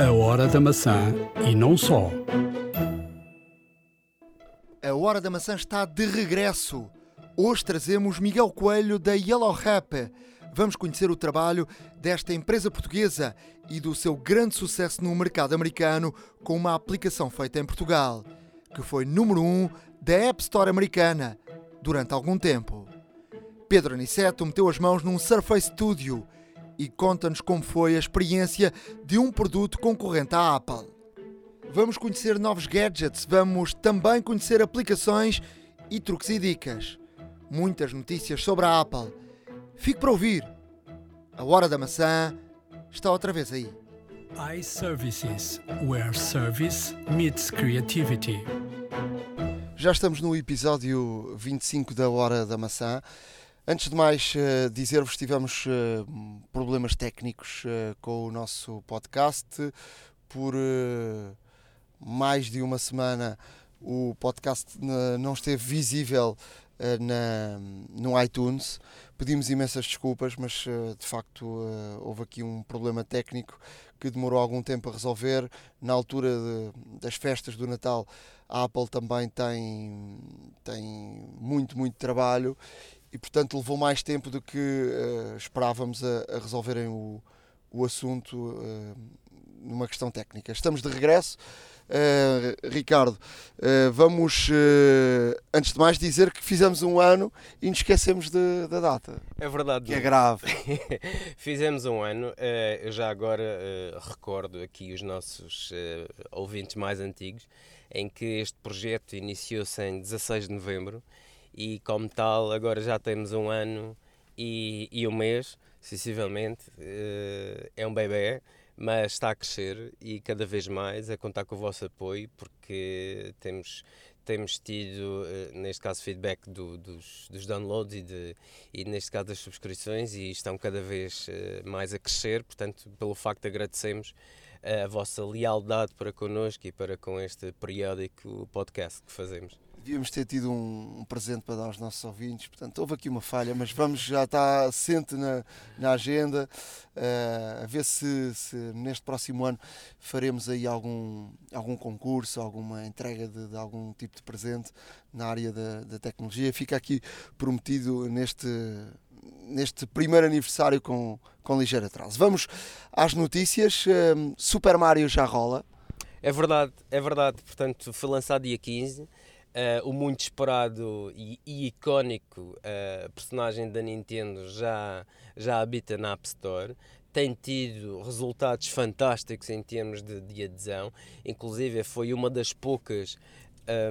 A Hora da Maçã e não só. A Hora da Maçã está de regresso. Hoje trazemos Miguel Coelho da Yellow Rap. Vamos conhecer o trabalho desta empresa portuguesa e do seu grande sucesso no mercado americano com uma aplicação feita em Portugal, que foi número 1 um da App Store americana durante algum tempo. Pedro Aniceto meteu as mãos num Surface Studio e conta-nos como foi a experiência de um produto concorrente à Apple. Vamos conhecer novos gadgets, vamos também conhecer aplicações e truques e dicas. Muitas notícias sobre a Apple. Fique para ouvir. A Hora da Maçã está outra vez aí. iServices, where service meets creativity. Já estamos no episódio 25 da Hora da Maçã. Antes de mais, uh, dizer-vos que tivemos uh, problemas técnicos uh, com o nosso podcast. Por mais de uma semana, o podcast não esteve visível na, no iTunes. Pedimos imensas desculpas, mas de facto houve aqui um problema técnico que demorou algum tempo a resolver. Na altura de, das festas do Natal, a Apple também tem, tem muito, muito trabalho e portanto levou mais tempo do que uh, esperávamos a, a, resolverem o, o assunto uh, numa questão técnica. Estamos de regresso. Uh, Ricardo, vamos antes de mais dizer que fizemos um ano e nos esquecemos de, da data. É verdade. Que é grave. fizemos um ano. eu já agora recordo aqui os nossos ouvintes mais antigos em que este projeto iniciou-se em 16 de novembro e como tal agora já temos um ano e, e um mês, sensivelmente, uh, é um bebê, mas está a crescer e cada vez mais a contar com o vosso apoio porque temos temos tido, uh, neste caso, feedback do, dos, dos, downloads e, de, e, neste caso, das subscrições e estão cada vez uh, mais a crescer. Portanto, pelo facto, agradecemos a vossa lealdade para connosco e para com este periódico podcast que fazemos devíamos ter tido um, um, presente para dar aos nossos ouvintes. Portanto, houve aqui uma falha, mas vamos, já está assente na, na agenda, uh, a ver se, se, neste próximo ano faremos aí algum, algum concurso, alguma entrega de, de algum tipo de presente na área da, da tecnologia. Fica aqui prometido neste, neste primeiro aniversário com, com ligeiro atraso. Vamos às notícias. Uh, Super Mario já rola. É verdade, é verdade. Portanto, foi lançado dia 15 Uh, o muito esperado e, e icónico uh, personagem da Nintendo já, já habita na App Store. Tem tido resultados fantásticos em termos de, de adesão. Inclusive, foi uma das poucas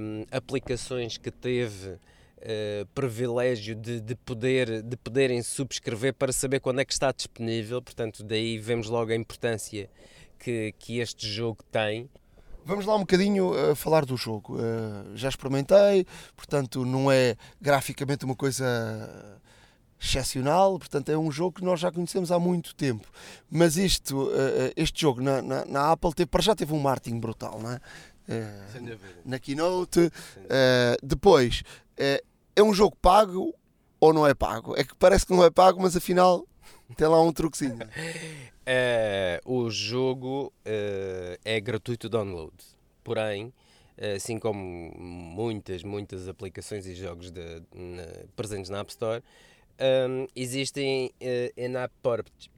um, aplicações que teve uh, privilégio de, de, poder, de poderem subscrever para saber quando é que está disponível. Portanto, daí vemos logo a importância que, que este jogo tem. Vamos lá um bocadinho uh, falar do jogo. Uh, já experimentei, portanto, não é graficamente uma coisa excepcional, portanto, é um jogo que nós já conhecemos há muito tempo. Mas isto, uh, este jogo na, na, na, Apple teve, para já teve um marketing brutal, não é? Na Keynote. depois, é um jogo pago ou não é pago? É que parece que não é pago, mas afinal tem lá um truquezinho. Uh, o jogo uh, é gratuito download, porém, assim como muitas, muitas aplicações e jogos de, na, presentes na App Store, um, ehm, existem uh, in-app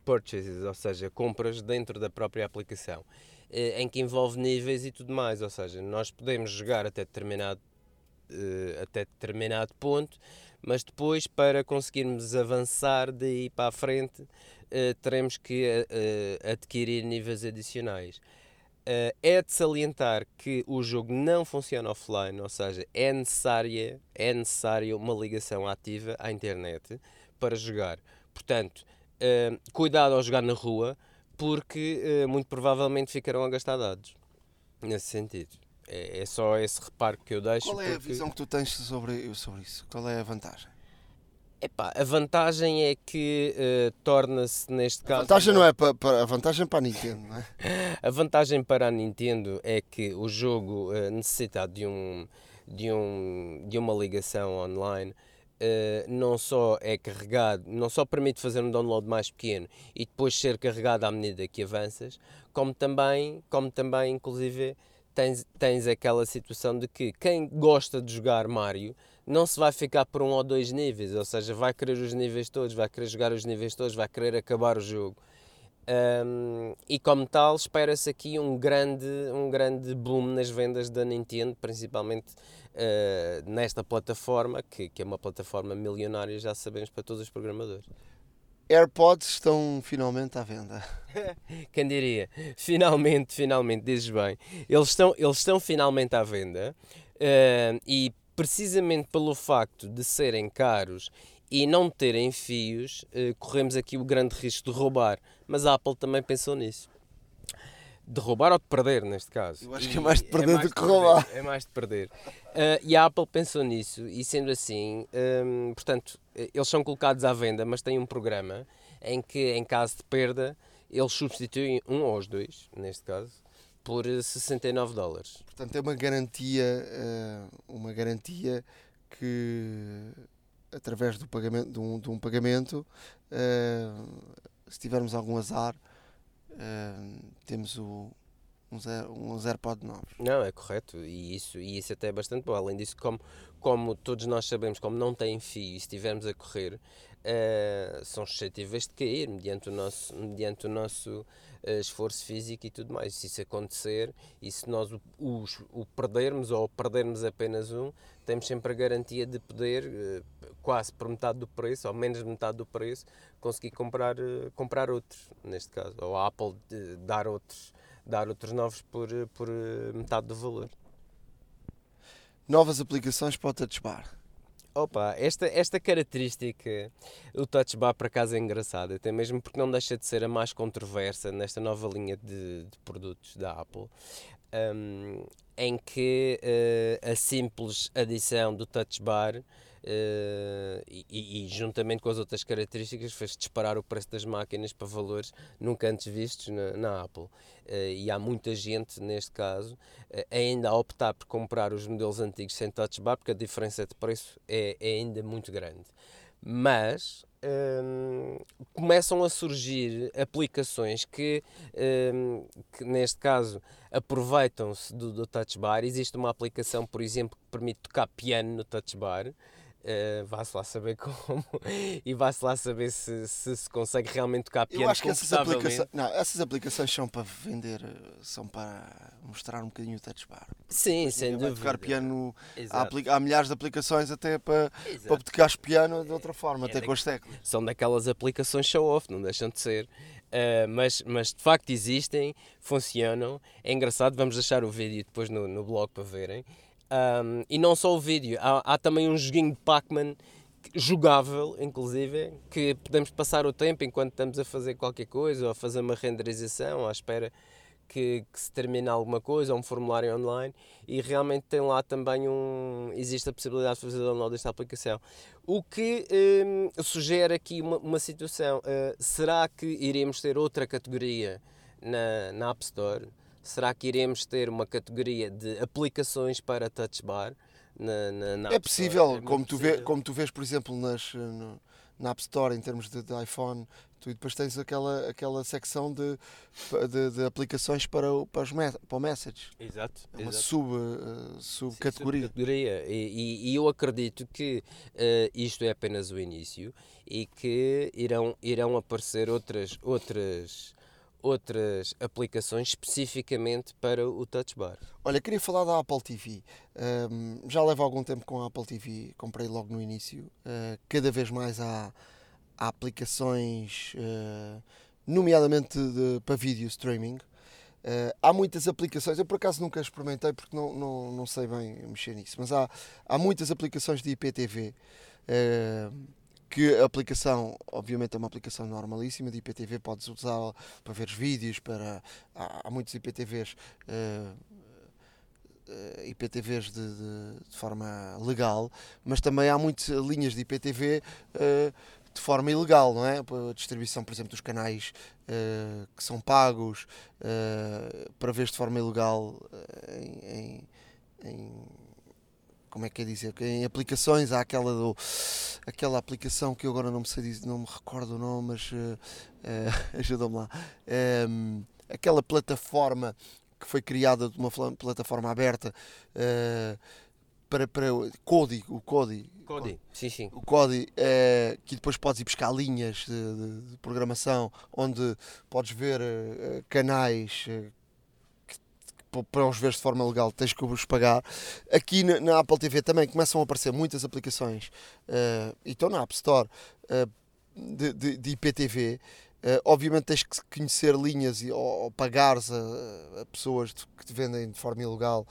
purchases, ou seja, compras dentro da própria aplicação, em que envolve níveis e tudo mais, ou seja, nós podemos jogar até determinado, até determinado ponto, mas depois para conseguirmos avançar daí para a frente uh, teremos que uh, adquirir níveis adicionais. É de salientar que o jogo não funciona offline, ou seja, é necessária, é necessária uma ligação ativa à internet para jogar. Portanto, cuidado ao jogar na rua, porque muito provavelmente ficarão a gastar dados. Nesse sentido. É, é, só esse reparo que eu deixo. Qual é a visão que tu tens sobre, sobre isso? Qual é a vantagem? Epá, a vantagem é que uh, torna-se neste caso. A vantagem não é para, para, a vantagem para a Nintendo, não é? a vantagem para a Nintendo é que o jogo uh, necessita de um de um de uma ligação online Uh, não só é carregado, não só permite fazer um download mais pequeno e depois ser carregado à medida que avanças, como também, como também inclusive, tens, tens aquela situação de que quem gosta de jogar Mario não se vai ficar por um ou dois níveis, ou seja, vai querer os níveis todos, vai querer jogar os níveis todos, vai querer acabar o jogo. Um, e como tal, espera-se aqui um grande, um grande boom nas vendas da Nintendo, principalmente uh, nesta plataforma, que, que é uma plataforma milionária, já sabemos, para todos os programadores. AirPods estão finalmente à venda. Quem diria? Finalmente, finalmente, dizes bem. Eles estão, eles estão finalmente à venda uh, e precisamente pelo facto de serem caros e não terem fios, uh, corremos aqui o grande risco de roubar. Mas a Apple também pensou nisso. De roubar ou de perder, neste caso. Eu acho que é mais de perder é do que roubar. é mais de perder. Uh, e a Apple pensou nisso, e sendo assim, um, portanto, eles são colocados à venda, mas têm um programa em que, em caso de perda, eles substituem um ou os dois, neste caso, por 69 dólares. Portanto, é uma garantia, uh, uma garantia que através do pagamento, de, um, de um pagamento, uh, se tivermos algum azar, temos o, uns, uns AirPods novos. Não, é correto, e isso, e isso até é bastante bom. Além disso, como, como todos nós sabemos, como não tem fio e estivermos a correr, uh, são suscetíveis de cair mediante o nosso, mediante o nosso uh, esforço físico e tudo mais. Se isso acontecer e se nós o, o, o perdermos ou perdermos apenas um, temos sempre a garantia de poder, uh, quase por metade do preço, ou menos de metade do preço, conseguir comprar, comprar outros, neste caso, ou a Apple dar outros dar outros novos por, por metade do valor. Novas aplicações para o Touch Bar. Opa, esta, esta característica, o Touch Bar por acaso é engraçada, até mesmo porque não deixa de ser a mais controversa nesta nova linha de, de produtos da Apple, um, em que uh, a simples adição do Touch Bar Uh, e, e, juntamente com as outras características fez disparar o preço das máquinas para valores nunca antes vistos na, na Apple. Uh, e há muita gente, neste caso, uh, ainda a optar por comprar os modelos antigos sem touch bar, porque a diferença de preço é, é ainda muito grande. Mas um, começam a surgir aplicações que, um, que neste caso, aproveitam-se do, do touch bar. Existe uma aplicação, por exemplo, que permite tocar piano no touch bar Uh, vá-se lá saber como e vá-se lá saber se, se, se consegue realmente tocar piano Eu acho que essas aplicações, não, essas aplicações são para vender, são para mostrar um bocadinho o touch bar. Sim, Porque sem dúvida. tocar piano, há, há, milhares de aplicações até para, para tocar piano de outra forma, é, até com as teclas. São daquelas aplicações show-off, não deixam de ser. Uh, mas, mas de facto existem, funcionam. É engraçado, vamos deixar o vídeo depois no, no blog para verem. Um, e não só o vídeo, há, há também um joguinho de Pac-Man jogável, inclusive, que podemos passar o tempo enquanto estamos a fazer qualquer coisa ou a fazer uma renderização à espera que, que, se termine alguma coisa, ou um formulário online, e realmente tem lá também um. existe a possibilidade de fazer download desta aplicação. O que um, sugere aqui uma, uma situação: uh, será que iremos ter outra categoria na, na App Store? Será que iremos ter uma categoria de aplicações para touch bar? Na, na, na é possível, é como, tu possível. Vê, como tu vês, por exemplo, nas, no, na App Store, em termos de, de, iPhone, tu depois tens aquela, aquela secção de, de, de aplicações para o, para, os para o Message. Exato. É uma sub, uh, subcategoria. subcategoria. E, e, eu acredito que uh, isto é apenas o início e que irão, irão aparecer outras, outras outras aplicações especificamente para o Touch Bar. Olha, queria falar da Apple TV. Um, já levo algum tempo com a Apple TV, comprei logo no início. Uh, cada vez mais há, há aplicações, uh, nomeadamente de, para vídeo streaming. Uh, há muitas aplicações, eu por acaso nunca experimentei porque não, não, não sei bem mexer nisso, mas há, há muitas aplicações de IPTV. Uh, que a aplicação, obviamente, é uma aplicação normalíssima de IPTV, podes usá-la para ver vídeos, para há, muitos IPTVs, uh, uh, IPTVs de, de, de, forma legal, mas também há muitas linhas de IPTV uh, de forma ilegal, não é? A distribuição, por exemplo, dos canais uh, que são pagos para ver de forma ilegal em, em como é que é dizer? Em aplicações há aquela do, aquela aplicação que eu agora não me sei dizer, não me recordo o nome, mas uh, uh, ajuda-me lá. Um, aquela plataforma que foi criada de uma plataforma aberta uh, para, para Kodi, o Kodi. Kodi, sim, sim. O Kodi, uh, que depois podes ir buscar linhas de, de, de programação onde podes ver canais para os ver de forma legal tens que os pagar. Aqui na, na, Apple TV também começam a aparecer muitas aplicações uh, e estão na App Store uh, de, de, de, IPTV. Uh, obviamente tens que conhecer linhas e, ou, ou pagares a, a, pessoas que te vendem de forma ilegal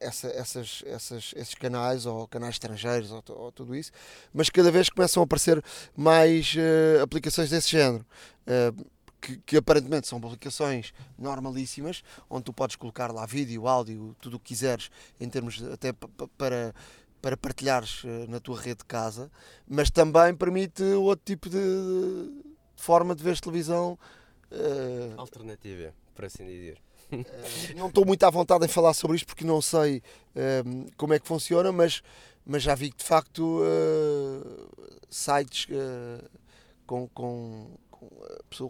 essa, essas, essas, esses canais ou canais estrangeiros ou, ou, tudo isso, mas cada vez começam a aparecer mais aplicações desse género que, que, aparentemente são publicações normalíssimas, onde tu podes colocar lá vídeo, áudio, tudo o que quiseres, em termos até para, para partilhares eh, na tua rede de casa, mas também permite outro tipo de, de forma de ver televisão. Uh, Alternativa, por assim dizer. Uh, não estou muito à vontade em falar sobre isto porque não sei uh, como é que funciona, mas, mas já vi que de facto sites com, com com,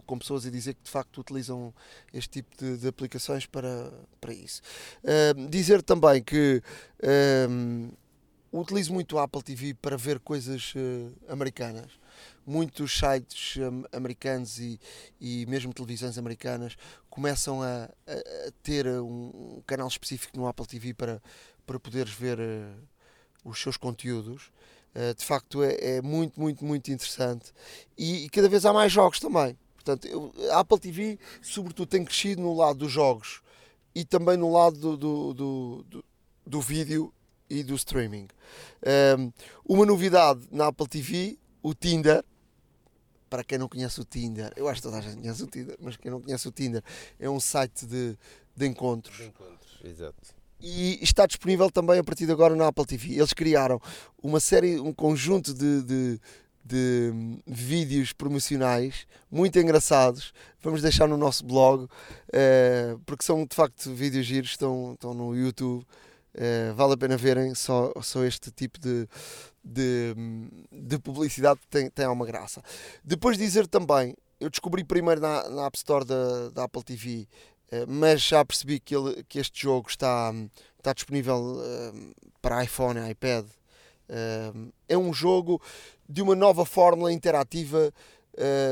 com pessoas a dizer que de facto utilizam este tipo de, de aplicações para, para isso. Uh, dizer também que uh, utilizo muito a Apple TV para ver coisas uh, americanas. Muitos sites americanos e, e mesmo televisões americanas começam a, a, a ter um, um, canal específico no Apple TV para, para poderes ver uh, os seus conteúdos. Uh, de facto é, é, muito, muito, muito interessante e, e, cada vez há mais jogos também. Portanto, eu, a Apple TV, sobretudo, tem crescido no lado dos jogos e também no lado do, do, do, do, do vídeo e do streaming. Um, uma novidade na Apple TV, o Tinder. Para quem não conhece o Tinder, eu acho que toda a gente conhece o Tinder, mas quem não conhece o Tinder é um site de, de encontros. De encontros, exato e está disponível também a partir de agora na Apple TV. Eles criaram uma série, um conjunto de, de, de vídeos promocionais muito engraçados. Vamos deixar no nosso blog, uh, porque são de facto vídeos giros, estão, estão no YouTube. Uh, vale a pena verem só, só este tipo de, de, de publicidade, tem, tem uma graça. Depois dizer também, eu descobri primeiro na, na App Store da, da Apple TV eh, mas já percebi que, ele, que este jogo está, está disponível uh, para iPhone e iPad. Uh, é um jogo de uma nova fórmula interativa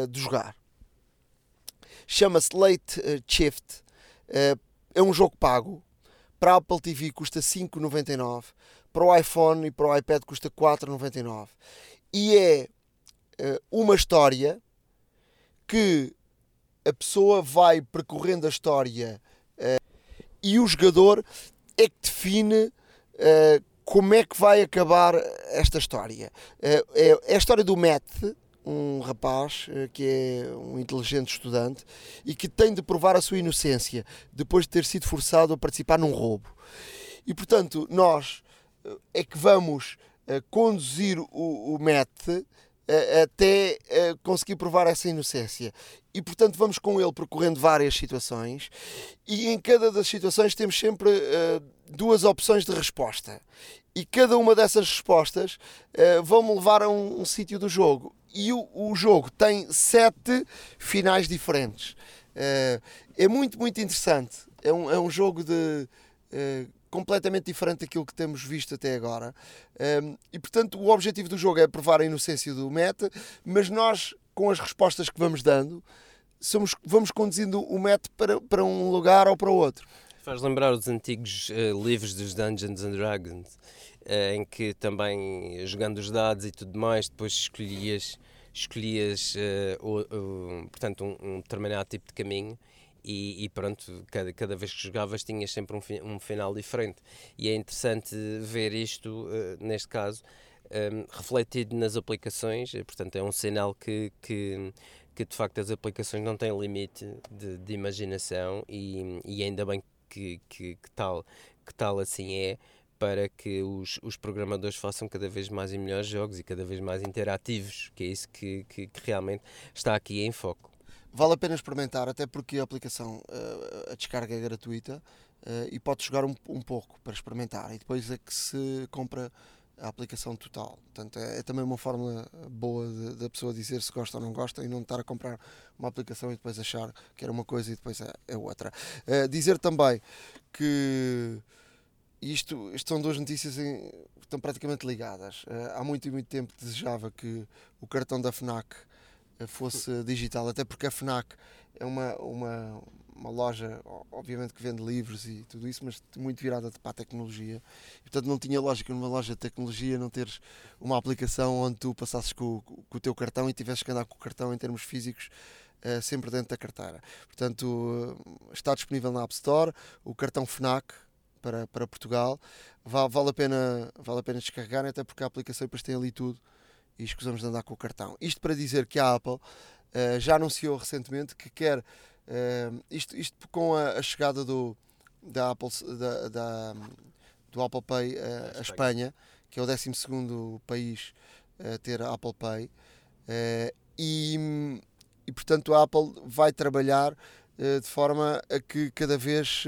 de jogar. Chama-se Late Shift. é um jogo pago. Para a Apple TV custa 5,99. Para o iPhone e para o iPad custa 4,99. E é uma história que a pessoa vai percorrendo a história uh, e o jogador é que define uh, como é que vai acabar esta história. Uh, é, é, a história do Matt, um rapaz que é um inteligente estudante e que tem de provar a sua inocência depois de ter sido forçado a participar num roubo. E portanto, nós é que vamos conduzir o, o Matt até conseguir provar essa inocência. E portanto vamos com ele percorrendo várias situações e em cada das situações temos sempre uh, duas opções de resposta. E cada uma dessas respostas uh, vão-me levar a um, um sítio do jogo. E o, o, jogo tem sete finais diferentes. Uh, é muito, muito interessante. É um, é um jogo de completamente diferente daquilo que temos visto até agora. Um, e portanto, o objetivo do jogo é provar a inocência do meta, mas nós, com as respostas que vamos dando, somos, vamos conduzindo o meta para, para um lugar ou para outro. Faz lembrar os antigos uh, livros dos Dungeons and Dragons, uh, em que também jogando os dados e tudo mais, depois escolhias, escolhias uh, o, o, portanto, um, um determinado tipo de caminho e, e, pronto, cada, cada vez que jogavas tinhas sempre um, um final diferente. E é interessante ver isto, uh, neste caso, um, ehm, refletido nas aplicações, portanto, é um sinal que, que, que de facto as aplicações não têm limite de, de imaginação e, e ainda bem que, que, que, tal, que tal assim é para que os, os programadores façam cada vez mais e melhores jogos e cada vez mais interativos, que é isso que, que, que realmente está aqui em foco. Vale a pena experimentar, até porque a aplicação, uh, a descarga é gratuita uh, e pode jogar um, um, pouco para experimentar e depois é que se compra a aplicação total. Portanto, é, é também uma fórmula boa da pessoa dizer se gosta ou não gosta e não estar a comprar uma aplicação e depois achar que era uma coisa e depois é, é outra. Uh, dizer também que isto, isto são duas notícias em, estão praticamente ligadas. Há muito e muito tempo desejava que o cartão da FNAC fosse digital, até porque a FNAC é uma, uma, uma loja, obviamente, que vende livros e tudo isso, mas muito virada para a tecnologia. E, portanto, não tinha lógica numa loja de tecnologia não teres uma aplicação onde tu passasses com, com o teu cartão e tivesses que andar com o cartão em termos físicos. Uh, sempre dentro da carteira. Portanto, uh, está disponível na App Store o cartão FNAC para, para Portugal. Vale, vale, a pena, vale a pena descarregar, até porque a aplicação depois tem ali tudo e escusamos de andar com o cartão. Isto para dizer que a Apple uh, já anunciou recentemente que quer Uh, isto, isto com a, a, chegada do, da Apple, da, da do Apple Pay uh, à Espanha, que é o 12 país a ter a Apple Pay, e, e portanto a Apple vai trabalhar de forma a que cada vez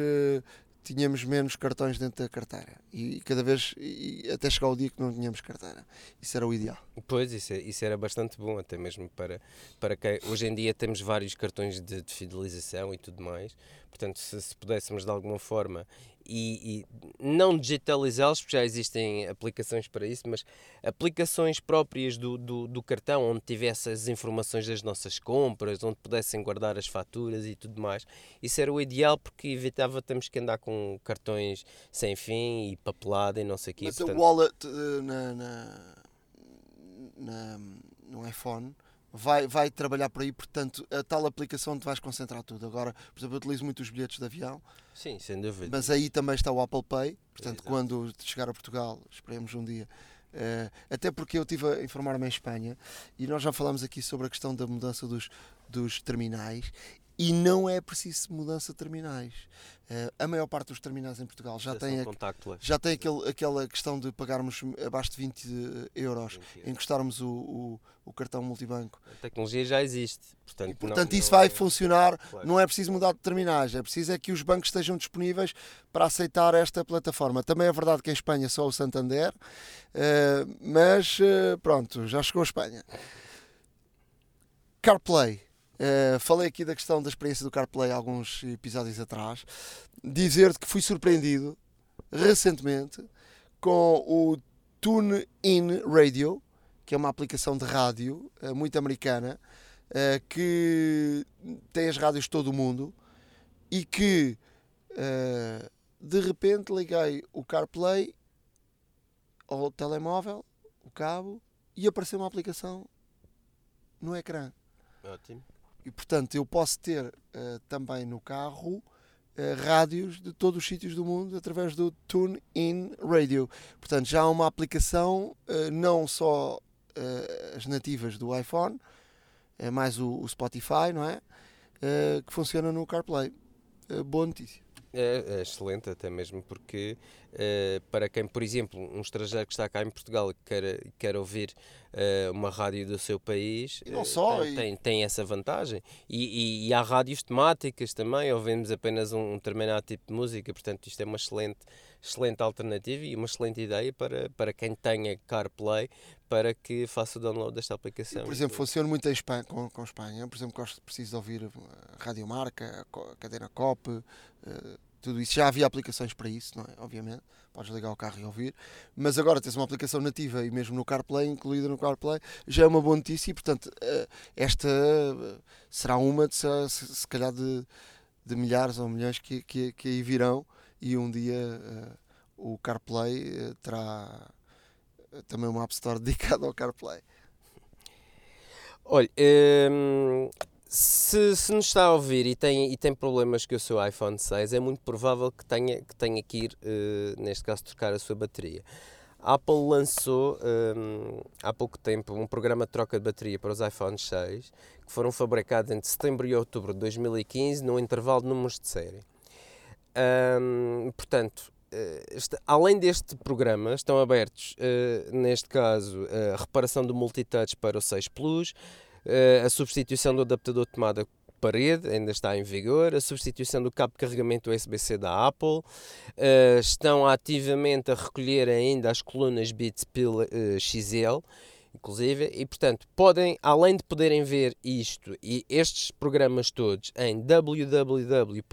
tínhamos menos cartões dentro da carteira. E cada vez e até chegar o dia que não tínhamos carteira. Isso era o ideal. Pois isso, é, isso era bastante bom até mesmo para para que hoje em dia temos vários cartões de, de fidelização e tudo mais. Portanto se, se pudéssemos de alguma forma e, e não digitalizá-los, porque já existem aplicações para isso, mas aplicações próprias do, do, do, cartão, onde tivesse as informações das nossas compras, onde pudessem guardar as faturas e tudo mais. Isso era o ideal porque evitava termos que andar com cartões sem fim e papelada e não sei o quê. Mas Portanto... o wallet uh, na, na, na, no iPhone vai, vai trabalhar por aí, portanto, a tal aplicação onde vais concentrar tudo. Agora, por exemplo, eu utilizo muito os bilhetes de avião. Sim, sem dúvida. Mas aí também está o Apple Pay, portanto, quando chegar a Portugal, esperemos um dia. Uh, até porque eu estive a informar-me em Espanha e nós já falámos aqui sobre a questão da mudança dos, dos terminais e não é preciso mudança de terminais. Uh, a maior parte dos terminais em Portugal já, tem, a, já tem aquele, aquela questão de pagarmos abaixo de 20 euros, 20 encostarmos o, o, o, cartão multibanco. A tecnologia já existe. Portanto, e, portanto não, isso não vai é... funcionar. Claro. Não é preciso mudar de terminais, é preciso é que os bancos estejam disponíveis para aceitar esta plataforma. Também é verdade que em Espanha só o Santander, uh, mas uh, pronto, já chegou a Espanha. CarPlay Uh, falei aqui da questão da experiência do CarPlay alguns episódios atrás. Dizer-te que fui surpreendido recentemente com o TuneIn Radio, que é uma aplicação de rádio uh, muito americana, uh, que tem as rádios de todo o mundo e que de repente liguei o CarPlay ao telemóvel, o cabo, e apareceu uma aplicação no ecrã. Ótimo. E portanto eu posso ter uh, também no carro uh, rádios de todos os sítios do mundo através do TuneIn Radio. Portanto já há uma aplicação, uh, não só as nativas do iPhone, é mais o, o, Spotify, não é? que funciona no CarPlay. boa notícia. É, é, excelente, até mesmo porque uh, para quem, por exemplo, um estrangeiro que está cá em Portugal e quer, quer ouvir uh, uma rádio do seu país, e não só, tem, tem, tem, essa vantagem. E, e, e, há rádios temáticas também, ouvimos apenas um, um determinado tipo de música, portanto, isto é uma excelente, excelente alternativa e uma excelente ideia para, para quem tenha CarPlay para que faça o download desta aplicação. por exemplo, funciona muito em Espanha, com, com Espanha. Por exemplo, gosto preciso ouvir a Rádio Marca, a Cadena COP, Uh, tudo isso. Já havia aplicações para isso, não é? Obviamente, podes ligar o carro e ouvir, mas agora tens uma aplicação nativa e mesmo no CarPlay, incluída no CarPlay, já é uma boa notícia e, portanto, uh, esta será uma, de, se, se, calhar, de, de, milhares ou milhões que, que, que aí virão e um dia o CarPlay terá também uma App Store dedicada ao CarPlay. Olha, hum, se, se nos está a ouvir e tem, e tem problemas com o seu iPhone 6, é muito provável que tenha que, tenha que ir, uh, neste caso, trocar a sua bateria. A Apple lançou um, há pouco tempo um programa de troca de bateria para os iPhones 6 que foram fabricados entre setembro e outubro de 2015 no intervalo de números de série. Portanto, uh, além deste programa, estão abertos, uh, neste caso, a reparação do multitouch para o 6 Plus, uh, a substituição do adaptador de tomada parede ainda está em vigor, a substituição do cabo de carregamento USB-C da Apple, uh, estão ativamente a recolher ainda as colunas Beats Pill XL, inclusive, e portanto podem, além de poderem ver isto e estes programas todos em www.apple.com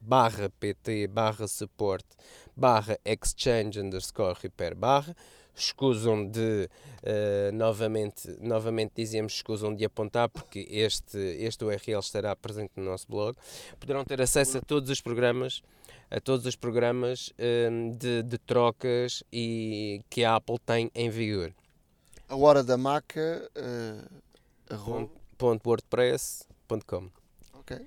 barra pt barra support barra exchange underscore repair barra escusam de uh, novamente, novamente dizemos escusam de apontar porque este, este URL estará presente no nosso blog. Poderão ter acesso a todos os programas a todos os programas um, de, de, trocas e que a Apple tem em vigor. A hora da maca uh, .wordpress.com Ok.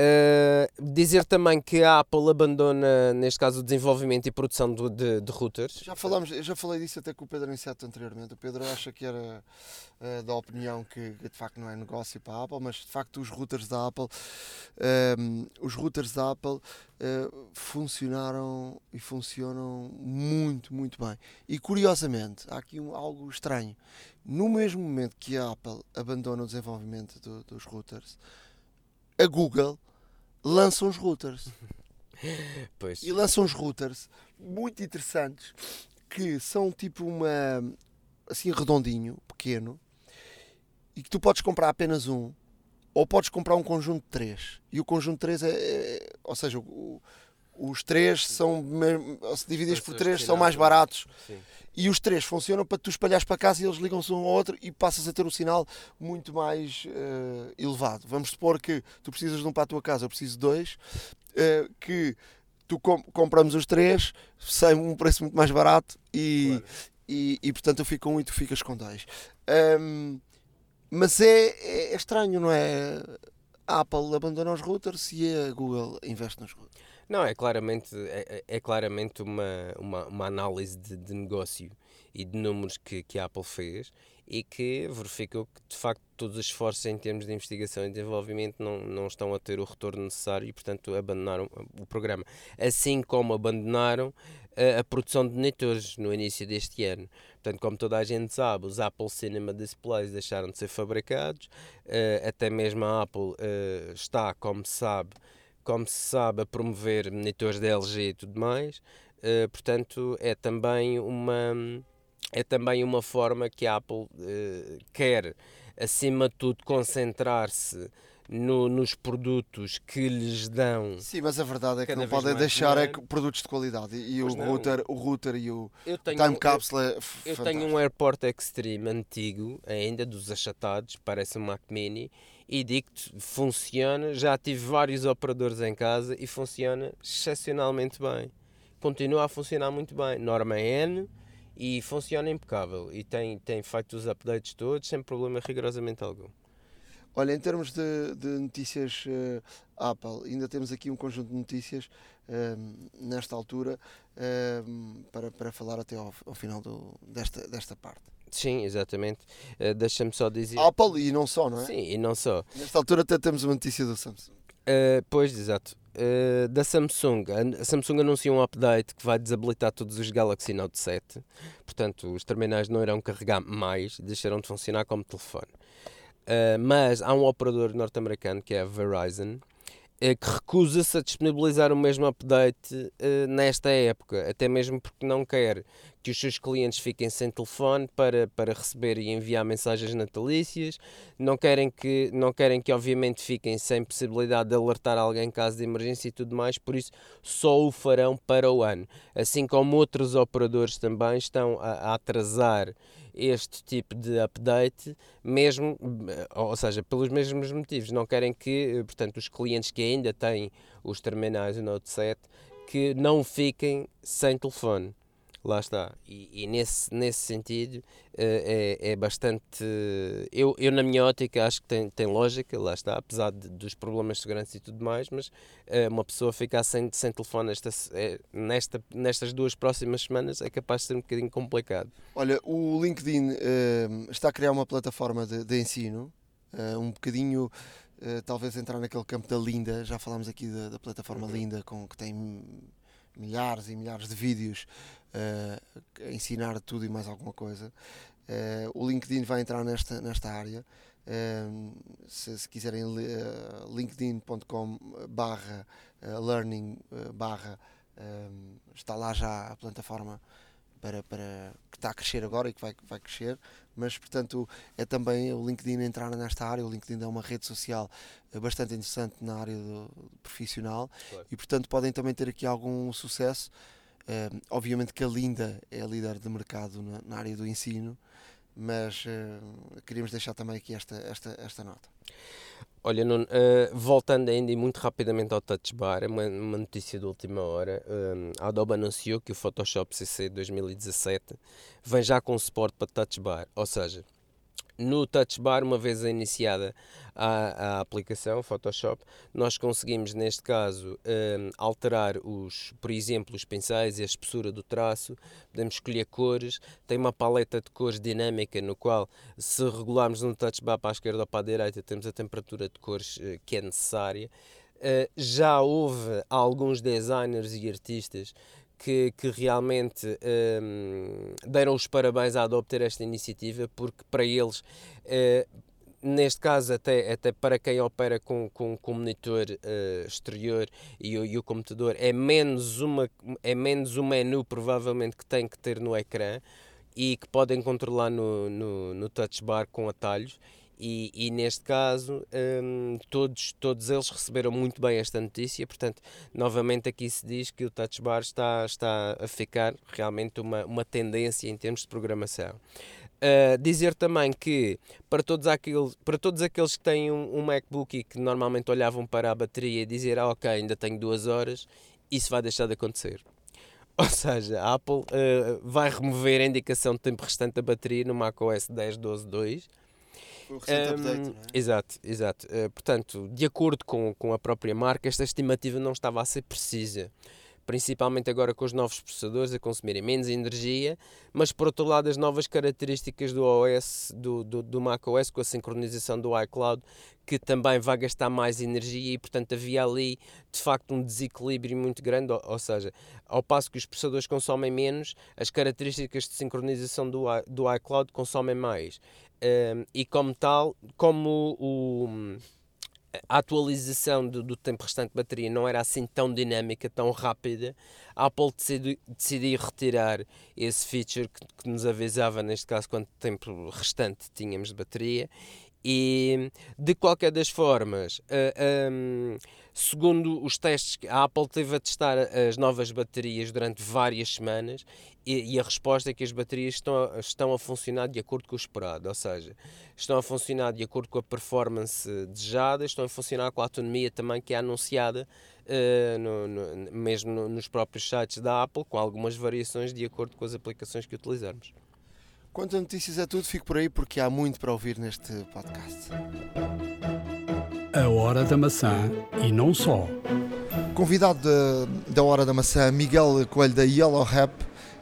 Uh, dizer também que a Apple abandona, neste caso, o desenvolvimento e produção de, de, de routers. Já, falamos, eu já falei disso até com o Pedro Inseto anteriormente. O Pedro acha que era uh, da opinião que, que, de facto não é negócio para a Apple, mas de facto os routers da Apple, ehm, os routers da Apple uh, funcionaram e funcionam muito, muito bem. E curiosamente, há aqui um, algo estranho. No mesmo momento que a Apple abandona o desenvolvimento do, dos routers, a Google lançam os routers. Pois. E lançam os routers muito interessantes que são tipo uma assim redondinho, pequeno, e que tu podes comprar apenas um, ou podes comprar um conjunto de três. E o conjunto de três é, é ou seja, o, os três são, se divididos por três, são mais baratos. Sim. E os três funcionam para tu espalhares para casa e eles ligam-se um ao outro e passas a ter um sinal muito mais uh, elevado. Vamos supor que tu precisas de um para a tua casa, eu preciso de dois, uh, que tu com, compramos os três, sai um preço muito mais barato e, claro. e, e, portanto eu fico com um e tu ficas com dois. Um, mas é, é, é estranho, não é? A Apple abandona os routers e a Google investe nos routers. Não, é claramente, é, é, é claramente uma, uma, uma análise de, de, negócio e de números que, que a Apple fez e que verificou que de facto todos os esforços em termos de investigação e desenvolvimento não, não estão a ter o retorno necessário e portanto abandonaram o programa. Assim como abandonaram a, a produção de monitores no início deste ano. Portanto, como toda a gente sabe, os Apple Cinema Displays deixaram de ser fabricados, uh, até mesmo a Apple uh, está, como se sabe, como se sabe, a promover monitores da LG e tudo mais. Uh, portanto, é também uma é também uma forma que a Apple uh, quer, acima de tudo, concentrar-se no, nos produtos que lhes dão. Sim, mas a verdade é que não podem deixar é produtos de qualidade. E, e o, router, o router e o time capsule é Eu, eu tenho um AirPort Extreme antigo, ainda dos achatados, parece um Mac Mini, e digo-te, funciona. Já tive vários operadores em casa e funciona excepcionalmente bem. Continua a funcionar muito bem. Norma N e funciona impecável. E tem, tem feito os updates todos sem problema rigorosamente algum. Olha, em termos de, de notícias uh, Apple, ainda temos aqui um conjunto de notícias uh, nesta altura uh, para, para falar até ao, ao final do, desta, desta parte. Sim, exatamente. Uh, Deixa-me só dizer. Apple e não só, não é? Sim, e não só. Nesta altura até temos uma notícia do Samsung. Uh, pois, exato. Uh, da Samsung. A Samsung anunciou um update que vai desabilitar todos os Galaxy Note 7. Portanto, os terminais não irão carregar mais, deixarão de funcionar como telefone. Uh, mas há um operador norte-americano que é a Verizon que recusa-se a disponibilizar o mesmo update uh, nesta época, até mesmo porque não quer que os seus clientes fiquem sem telefone para, para receber e enviar mensagens natalícias, não querem que, não querem que obviamente fiquem sem possibilidade de alertar alguém em caso de emergência e tudo mais, por isso só o farão para o ano. Assim como outros operadores também estão a, a atrasar este tipo de update, mesmo, ou seja, pelos mesmos motivos, não querem que, portanto, os clientes que ainda têm os terminais do Note 7 que não fiquem sem telefone. Lá está. E, e, nesse, nesse sentido é, é bastante. Eu, eu, na minha ótica, acho que tem, tem lógica, lá está, apesar de, dos problemas de segurança e tudo mais, mas é, uma pessoa ficar sem, sem telefone esta, é, nesta, nestas duas próximas semanas é capaz de ser um bocadinho complicado. Olha, o LinkedIn uh, está a criar uma plataforma de, de ensino, uh, um bocadinho. Uh, talvez entrar naquele campo da Linda, já falámos aqui da, da plataforma uhum. Linda, com, que tem milhares e milhares de vídeos uh, ensinar tudo e mais alguma coisa. Uh, o LinkedIn vai entrar nesta, nesta área. Um, se, se, quiserem uh, linkedin.com barra uh, learning uh, barra um, está lá já a plataforma para, para que está a crescer agora e que vai, vai crescer, mas portanto é também o LinkedIn entrar nesta área. O LinkedIn é uma rede social bastante interessante na área do, do profissional claro. e portanto podem também ter aqui algum sucesso. Uh, obviamente que a Linda é a líder de mercado na, na área do ensino, mas uh, queríamos deixar também aqui esta, esta, esta nota. Olha, Nuno, uh, voltando ainda e muito rapidamente ao Touch Bar, uma, uma notícia de última hora. Uh, a Adobe anunciou que o Photoshop CC 2017 vem já com suporte para Touch Bar, ou seja, no Touch Bar, uma vez iniciada a, a aplicação Photoshop, nós conseguimos, neste caso, um, alterar, os, por exemplo, os pincéis e a espessura do traço, podemos escolher cores, tem uma paleta de cores dinâmica no qual, se regularmos no Touch Bar para a esquerda ou para a direita, temos a temperatura de cores uh, que é necessária. Uh, já houve alguns designers e artistas que, que realmente um, deram os parabéns a adoptar esta iniciativa, porque para eles, uh, neste caso, até, até para quem opera com, com, com monitor uh, exterior e e o computador, é menos, uma, é menos um menu provavelmente que tem que ter no ecrã e que podem controlar no, no, no touch bar com atalhos e, e, neste caso um, todos, todos eles receberam muito bem esta notícia, portanto, novamente aqui se diz que o Touch Bar está, está a ficar realmente uma, uma tendência em termos de programação. Uh, dizer também que para todos, aqueles, para todos aqueles que têm um, um, MacBook e que normalmente olhavam para a bateria e dizer ah, ok, ainda tenho duas horas, isso vai deixar de acontecer. Ou seja, a Apple uh, vai remover a indicação de tempo restante da bateria no macOS 10.12.2 foi recente um, update, não é? Exato, exato. Uh, portanto, de acordo com, com a própria marca, esta estimativa não estava a ser precisa. Principalmente agora com os novos processadores a consumirem menos energia, mas por outro lado, as novas características do OS, do, do, do macOS, com a sincronização do iCloud, que também vai gastar mais energia e, portanto, havia ali de facto um desequilíbrio muito grande. Ou, ou seja, ao passo que os processadores consomem menos, as características de sincronização do, do iCloud consomem mais e como tal, como o, a atualização do, do, tempo restante de bateria não era assim tão dinâmica, tão rápida, a Apple decidiu, decidiu retirar esse feature que, que, nos avisava, neste caso, quanto tempo restante tínhamos de bateria. E de qualquer das formas, uh, um, segundo os testes, a Apple teve a testar as novas baterias durante várias semanas e, e, a resposta é que as baterias estão estão a funcionar de acordo com o esperado, ou seja, estão a funcionar de acordo com a performance desejada, estão a funcionar com a autonomia também que é anunciada uh, no, no, mesmo no, nos próprios sites da Apple, com algumas variações de acordo com as aplicações que utilizarmos. Quanto a notícias é tudo, fico por aí porque há muito para ouvir neste podcast. A Hora da Maçã e não só. Convidado da, da Hora da Maçã, Miguel Coelho da Yellow Rap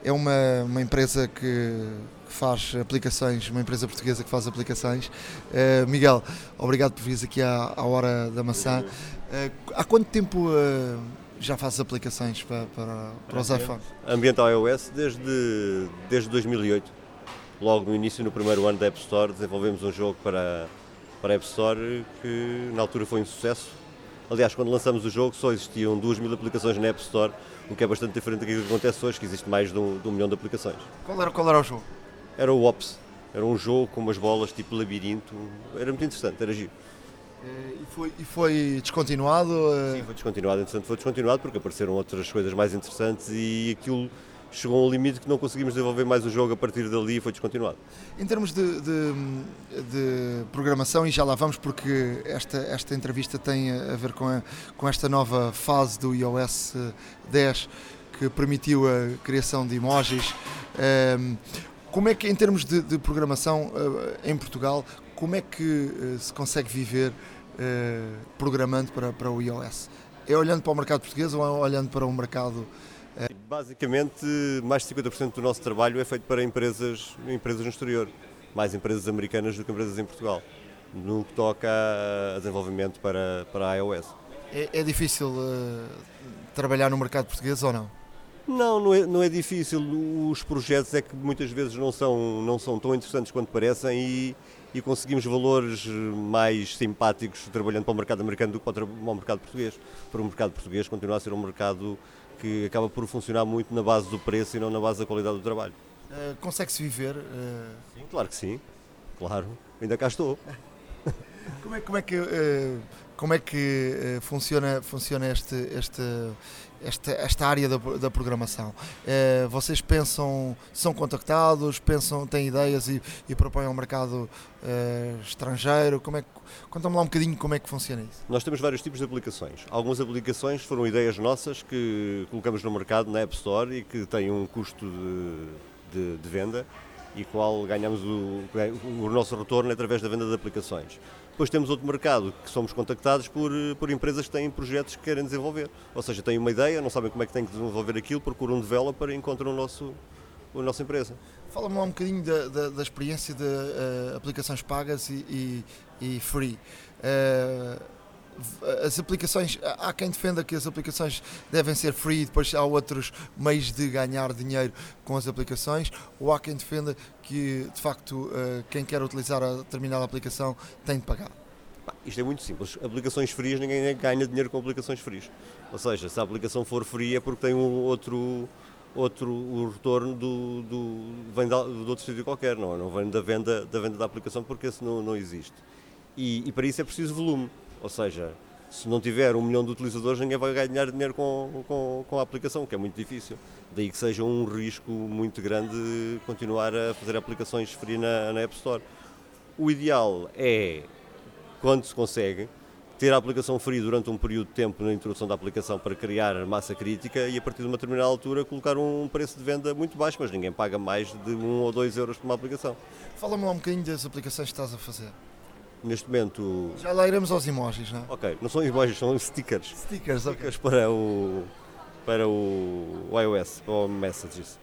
é uma, uma empresa que faz aplicações, uma empresa portuguesa que faz aplicações. Uh, Miguel, obrigado por vires aqui à, à Hora da Maçã. Uh, há quanto tempo uh, já fazes aplicações para, para, para os iPhones? Ambiental iOS desde, desde 2008. Logo no início, no primeiro ano da App Store, desenvolvemos um jogo para, para a App Store que na altura foi um sucesso. Aliás, quando lançamos o jogo só existiam 2 mil aplicações na App Store o que é bastante diferente daquilo que acontece hoje, que existe mais de um, de um milhão de aplicações. Qual era, qual era o jogo? Era o Ops, era um jogo com umas bolas tipo labirinto, era muito interessante, era giro. Eh, e foi, e foi descontinuado? Eh? Sim, foi descontinuado, entretanto foi descontinuado porque apareceram outras coisas mais interessantes e aquilo chegou a um limite que não conseguimos desenvolver mais o jogo a partir dali e foi descontinuado. Em termos de, de, de, programação, e já lá vamos porque esta, esta entrevista tem a ver com, a, com esta nova fase do iOS 10 que permitiu a criação de emojis. Ehm, como é que, em termos de, de programação eh, em Portugal, como é que eh, se consegue viver eh, programando para, para o iOS? É olhando para o mercado português ou é olhando para o mercado Basicamente, mais de 50% do nosso trabalho é feito para empresas, empresas no exterior, mais empresas americanas do que empresas em Portugal, no que toca a desenvolvimento para, para a iOS. É, é difícil uh, trabalhar no mercado português ou não? Não, não é, não é difícil. Os projetos é que muitas vezes não são, não são tão interessantes quanto parecem e, e conseguimos valores mais simpáticos trabalhando para o mercado americano do que para o mercado português. Para o mercado português continua a ser um mercado que acaba por funcionar muito na base do preço e não na base da qualidade do trabalho. Uh, Consegue-se viver? Uh... Sim, claro que sim. Claro, ainda cá estou. como, é, como é que, uh, como é que funciona, funciona este, este, esta, esta área da, da programação? Uh, vocês pensam, são contactados, pensam, têm ideias e, e propõem ao mercado uh, estrangeiro? Como é que, conta-me lá um bocadinho como é que funciona isso. Nós temos vários tipos de aplicações. Algumas aplicações foram ideias nossas que colocamos no mercado na App Store e que têm um custo de, de, de venda e qual ganhamos o, o nosso retorno através da venda de aplicações. Depois temos outro mercado que somos contactados por, por empresas que têm projetos que querem desenvolver. Ou seja, têm uma ideia, não sabem como é que têm que desenvolver aquilo, procuram um developer e encontram o nosso, a nossa empresa. Fala-me um bocadinho da, da, da experiência de uh, aplicações pagas e, e, e free. Uh, as aplicações, há quem defenda que as aplicações devem ser free, depois há outros meios de ganhar dinheiro com as aplicações, ou há quem defenda que de facto eh, quem quer utilizar a determinada aplicação tem de pagar. Isto é muito simples. Aplicações frias, ninguém ganha dinheiro com aplicações frias. Ou seja, se a aplicação for fria é porque tem um outro, outro o retorno do, do, vem de, de outro sítio qualquer, não, não vem da venda, da venda da aplicação porque esse não, não existe. E, e para isso é preciso volume. Ou seja, se não tiver um milhão de utilizadores, ninguém vai ganhar dinheiro com, com, com a aplicação, que é muito difícil. Daí que seja um risco muito grande continuar a fazer aplicações free na, na App Store. O ideal é, quando se consegue, ter a aplicação free durante um período de tempo na introdução da aplicação para criar massa crítica e a partir de uma determinada altura colocar um preço de venda muito baixo, mas ninguém paga mais de um ou dois euros por uma aplicação. Fala-me lá um bocadinho das aplicações que estás a fazer neste momento. Já lá iremos aos emojis, não é? Ok, não são emojis, são stickers. Stickers, ok. Stickers para o, para o iOS, para o Messages.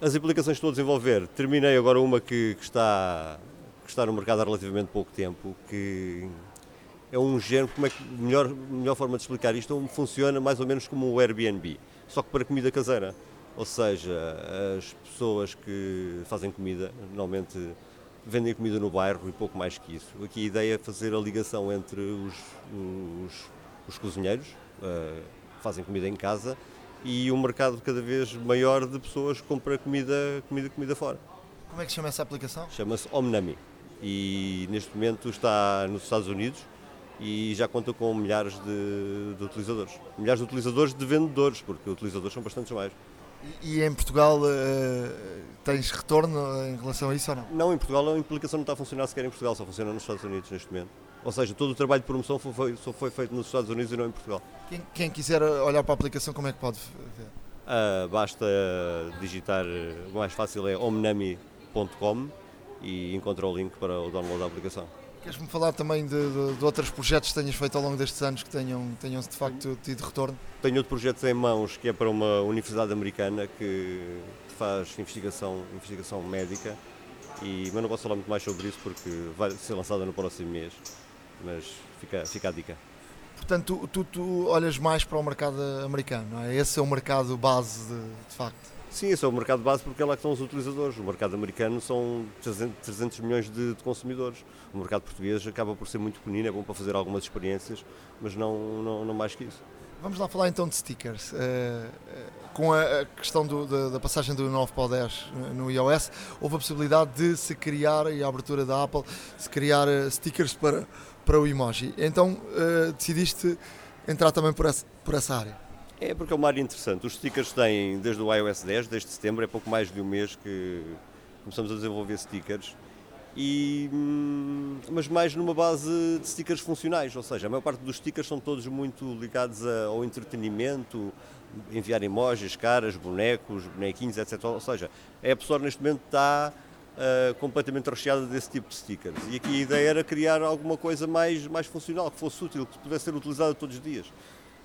As aplicações que estou a desenvolver, terminei agora uma que, que, está, que está no mercado há relativamente pouco tempo, que é um género, como é que, melhor, melhor forma de explicar isto, funciona mais ou menos como o Airbnb, só que para comida caseira. Ou seja, as pessoas que fazem comida, normalmente vendem comida no bairro e pouco mais que isso. Aqui a ideia é fazer a ligação entre os, os, os cozinheiros, uh, fazem comida em casa, e um mercado cada vez maior de pessoas que compram comida, comida, comida fora. Como é que se chama essa aplicação? Chama-se Omnami e neste momento está nos Estados Unidos e já conta com milhares de, de utilizadores. Milhares de utilizadores de vendedores, porque utilizadores são bastantes mais. E, em Portugal uh, tens retorno em relação a isso ou não? Não, em Portugal a implicação não está a funcionar sequer em Portugal, só funciona nos Estados Unidos neste momento. Ou seja, todo o trabalho de promoção foi, só foi feito nos Estados Unidos e não em Portugal. Quem, quem quiser olhar para a aplicação, como é que pode ver? Uh, basta digitar, o mais fácil é omnami.com e encontra o link para o download da aplicação. Queres-me falar também de, de, de, outros projetos que tenhas feito ao longo destes anos que tenham, tenham de facto tido retorno? Tenho outro projeto em mãos que é para uma universidade americana que faz investigação, investigação médica, e, mas não posso falar muito mais sobre isso porque vai ser lançada no próximo mês, mas fica, fica a dica. Portanto, tu, tu olhas mais para o mercado americano, não é? Esse é o mercado base de, de facto. Sim, esse é o mercado base porque é lá que estão os utilizadores. O mercado americano são 300 milhões de, de, consumidores. O mercado português acaba por ser muito pequenino, é bom para fazer algumas experiências, mas não, não, não mais que isso. Vamos lá falar então de stickers. Uh, com a questão do, da, da, passagem do 9 para o 10 no iOS, houve a possibilidade de se criar, e a abertura da Apple, se criar stickers para, para o emoji. Então uh, decidiste entrar também por essa, por essa área. É porque é uma área interessante. Os stickers têm desde o iOS 10, desde setembro, é pouco mais de um mês que começamos a desenvolver stickers. E, hum, mas mais numa base de stickers funcionais, ou seja, a maior parte dos stickers são todos muito ligados ao entretenimento, enviar emojis, caras, bonecos, bonequinhos, etc. Ou seja, a App Store neste momento está uh, completamente recheada desse tipo de stickers. E aqui a ideia era criar alguma coisa mais, mais funcional, que fosse útil, que pudesse ser utilizada todos os dias.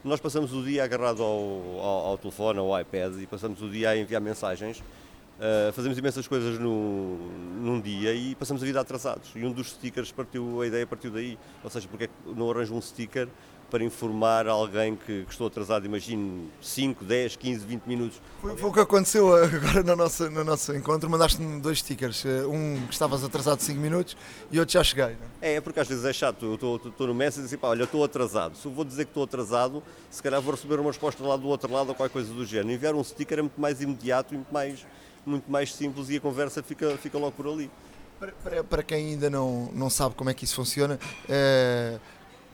Nós passamos o dia agarrado ao, ao, ao telefone, ao iPad e passamos o dia a enviar mensagens. Uh, fazemos imensas coisas no, num dia e passamos a vida atrasados. E um dos stickers partiu, a ideia partiu daí. Ou seja, porque é não arranjo um sticker para informar alguém que, que estou atrasado, imagino 5, 10, 15, 20 minutos. Foi, foi o que aconteceu agora no nosso, no nosso encontro. Mandaste-me dois stickers. eh, Um que estavas atrasado 5 minutos e outro já cheguei. não é? É, é porque às vezes é chato. Eu estou- estou no Messenger e digo, pá, olha, estou atrasado. Se eu vou dizer que estou atrasado, se calhar vou receber uma resposta lá do outro lado ou qualquer coisa do género. Enviar um sticker é muito mais imediato e muito mais, muito mais simples e a conversa fica, fica logo por ali. Para, para, para quem ainda não, não sabe como é que isso funciona, eh,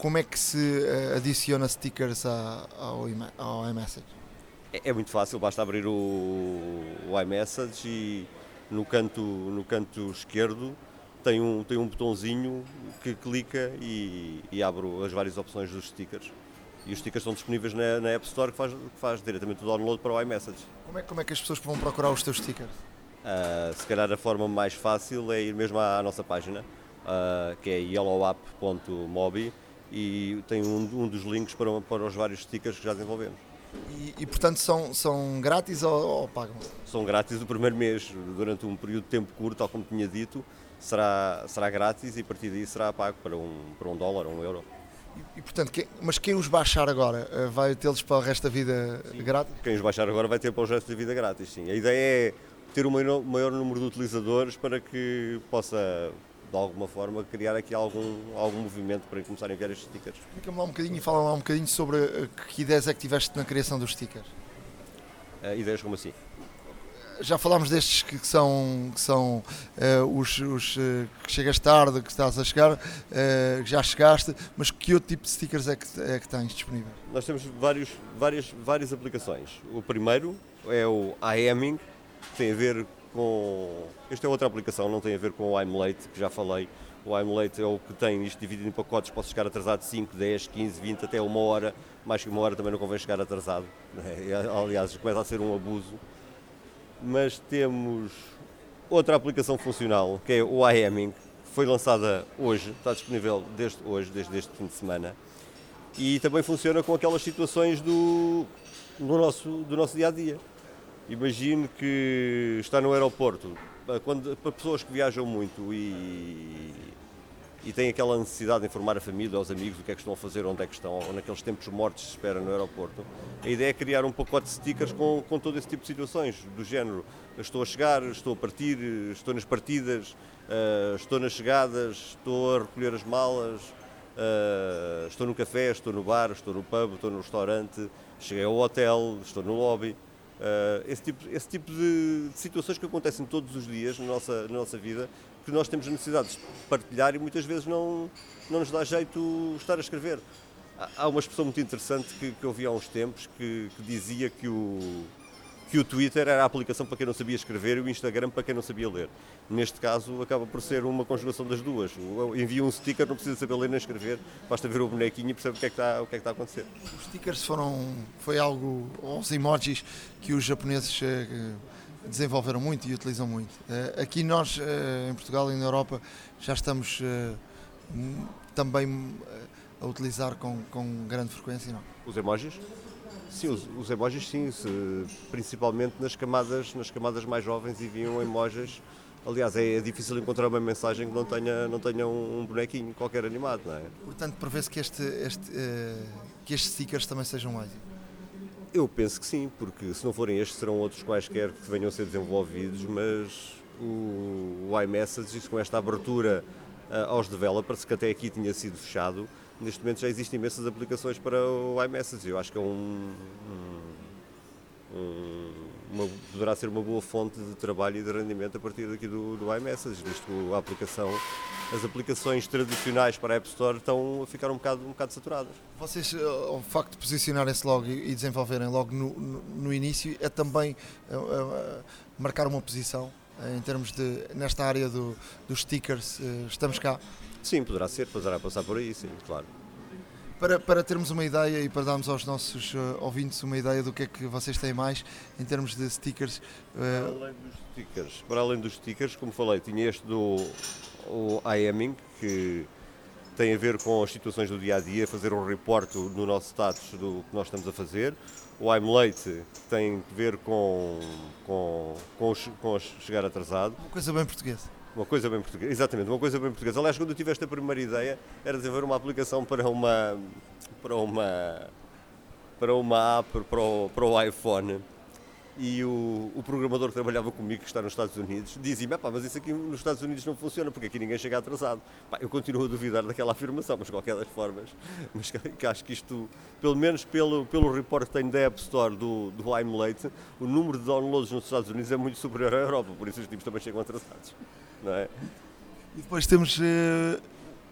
como é que se eh, adiciona stickers à- ao, ao iMessage? É, é muito fácil, basta abrir o, o iMessage e no canto, no canto esquerdo tem um, tem um botãozinho que clica e, e abre as várias opções dos stickers. E os stickers estão disponíveis na, na App Store que faz, que faz diretamente o download para o iMessage. Como é, como é que as pessoas vão procurar os teus stickers? Ah, se calhar a forma mais fácil é ir mesmo à, à nossa página, ah, que é yellowapp.mobi e tem um, um dos links para, para os vários stickers que já desenvolvemos. E, e, portanto são, são grátis ou, ou pagam? São grátis o primeiro mês, durante um período de tempo curto, tal como tinha dito, será, será grátis e a partir daí será pago para um, para um dólar ou um euro. E, e, portanto, quem- mas quem os baixar agora eh, vai tê-los para o resto da vida grátis? Quem os baixar agora vai ter para o resto da vida grátis, sim. A ideia é ter um maior, maior número de utilizadores para que possa, de alguma forma, criar aqui algum, algum movimento para começar a enviar estes stickers. Explica-me lá um bocadinho e fala lá um bocadinho sobre eh, que ideias é que tiveste na criação dos stickers. Ah, ideias como assim? Já falámos destes que são, que são eh, os, os, eh, que chegas tarde, que estás a chegar, que já chegaste, mas que outro tipo de stickers é que, é que tens disponível? Nós temos vários, várias, várias aplicações. O primeiro é o iAming, que tem a ver com. Esta é outra aplicação, não tem a ver com o I'm Late, que já falei. O I'm Late é o que tem isto dividido em pacotes, posso chegar atrasado 5, 10, 15, 20, até uma hora. Mais que uma hora também não convém chegar atrasado. né? E, Aliás, começa a ser um abuso. Mas temos outra aplicação funcional, que é o iAming, que foi lançada hoje, está disponível desde hoje, desde este fim de semana e também funciona com aquelas situações do, do, nosso, do nosso dia a dia. Imagine que está no aeroporto, para quando, para pessoas que viajam muito e, e têm aquela necessidade de informar a família, aos amigos, o que é que estão a fazer, onde é que estão, ou naqueles tempos mortos de espera no aeroporto. A ideia é criar um pacote de stickers com, com todo esse tipo de situações, do género estou a chegar, estou a partir, estou nas partidas, eh, estou nas chegadas, estou a recolher as malas, Uh, estou no café, estou no bar, estou no pub, estou no restaurante, cheguei ao hotel, estou no lobby. Uh, esse tipo, esse tipo de, situações que acontecem todos os dias na nossa, na nossa vida, que nós temos a necessidade de partilhar e muitas vezes não, não nos dá jeito estar a escrever. Há- uma expressão muito interessante que, que eu vi há uns tempos que, que dizia que o, que o Twitter era a aplicação para quem não sabia escrever e o Instagram para quem não sabia ler. Neste caso, acaba por ser uma conjugação das duas. Envia um sticker, não precisa saber ler nem escrever, basta ver o bonequinho e percebe o que é que está, o que é que está a acontecer. Os stickers foram, foi algo, os emojis que os japoneses eh, desenvolveram muito e utilizam muito. Eh, Aqui nós, eh, em Portugal e na Europa, já estamos eh, também eh, a utilizar com, com grande frequência, não? Os emojis? Sim, os, os emojis sim, se- principalmente nas camadas, nas camadas mais jovens enviam emojis. Aliás, é, é difícil encontrar uma mensagem que não tenha, não tenha um, um bonequinho qualquer animado, não é? Portanto, prevê-se que, este, este, eh, que estes stickers também sejam um êxito. Eu penso que sim, porque se não forem estes serão outros quaisquer que venham a ser desenvolvidos, mas o, o iMessage, com esta abertura ah, aos developers, que até aqui tinha sido fechado, neste momento já existem imensas aplicações para o iMessage. Eu acho que é um, um- um- uma- poderá ser uma boa fonte de trabalho e de rendimento a partir daqui do, do iMessage, visto a aplicação, as aplicações tradicionais para a App Store estão a ficar um bocado, um bocado saturadas. Vocês, eh, o facto de posicionarem-se logo e desenvolverem logo no, no- no início é também eh, eh, marcar uma posição em termos de, nesta área do, dos stickers, estamos cá. Sim, poderá ser, poderá passar por aí, sim, claro. Para, para termos uma ideia e para darmos aos nossos eh, ouvintes uma ideia do que é que vocês têm mais em termos de stickers, Para eh, além dos stickers, para além dos stickers, como falei, tinha este do o IAMing, que tem a ver com as situações do dia a dia, fazer um reporte no nosso status do que nós estamos a fazer. O I'm Late, que tem a ver com, com, com, com chegar atrasado. uma coisa bem portuguesa. Uma coisa bem portuguesa, exatamente, uma coisa bem portuguesa. Aliás, quando eu tive esta primeira ideia, era desenvolver uma aplicação para uma, para uma, para uma app para o, para o iPhone e o, o, programador que trabalhava comigo, que está nos Estados Unidos, dizia-me: mas isso aqui nos Estados Unidos não funciona, porque aqui ninguém chega atrasado. Pá, eu continuo a duvidar daquela afirmação, mas de qualquer das formas, mas que, que acho que isto, pelo menos pelo, pelo report que tenho da App Store do, do I'm Late, o número de downloads nos Estados Unidos é muito superior à Europa, por isso os tipos também chegam atrasados. Não é? E depois temos uh,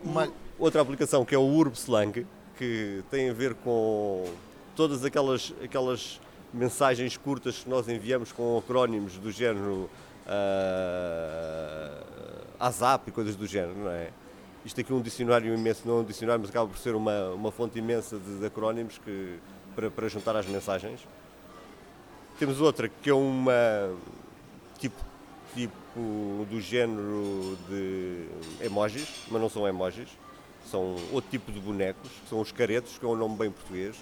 uma... outra aplicação que é o UrbSlang, que tem a ver com todas aquelas, aquelas mensagens curtas que nós enviamos com acrónimos do género uh, ASAP e coisas do género, não é? Isto aqui é um dicionário imenso, não é um dicionário, mas acaba por ser uma, uma fonte imensa de, de acrónimos que, para, para juntar as mensagens. Temos outra que é uma tipo, tipo do género de emojis, mas não são emojis, são outro tipo de bonecos, que são os caretos, que é um nome bem português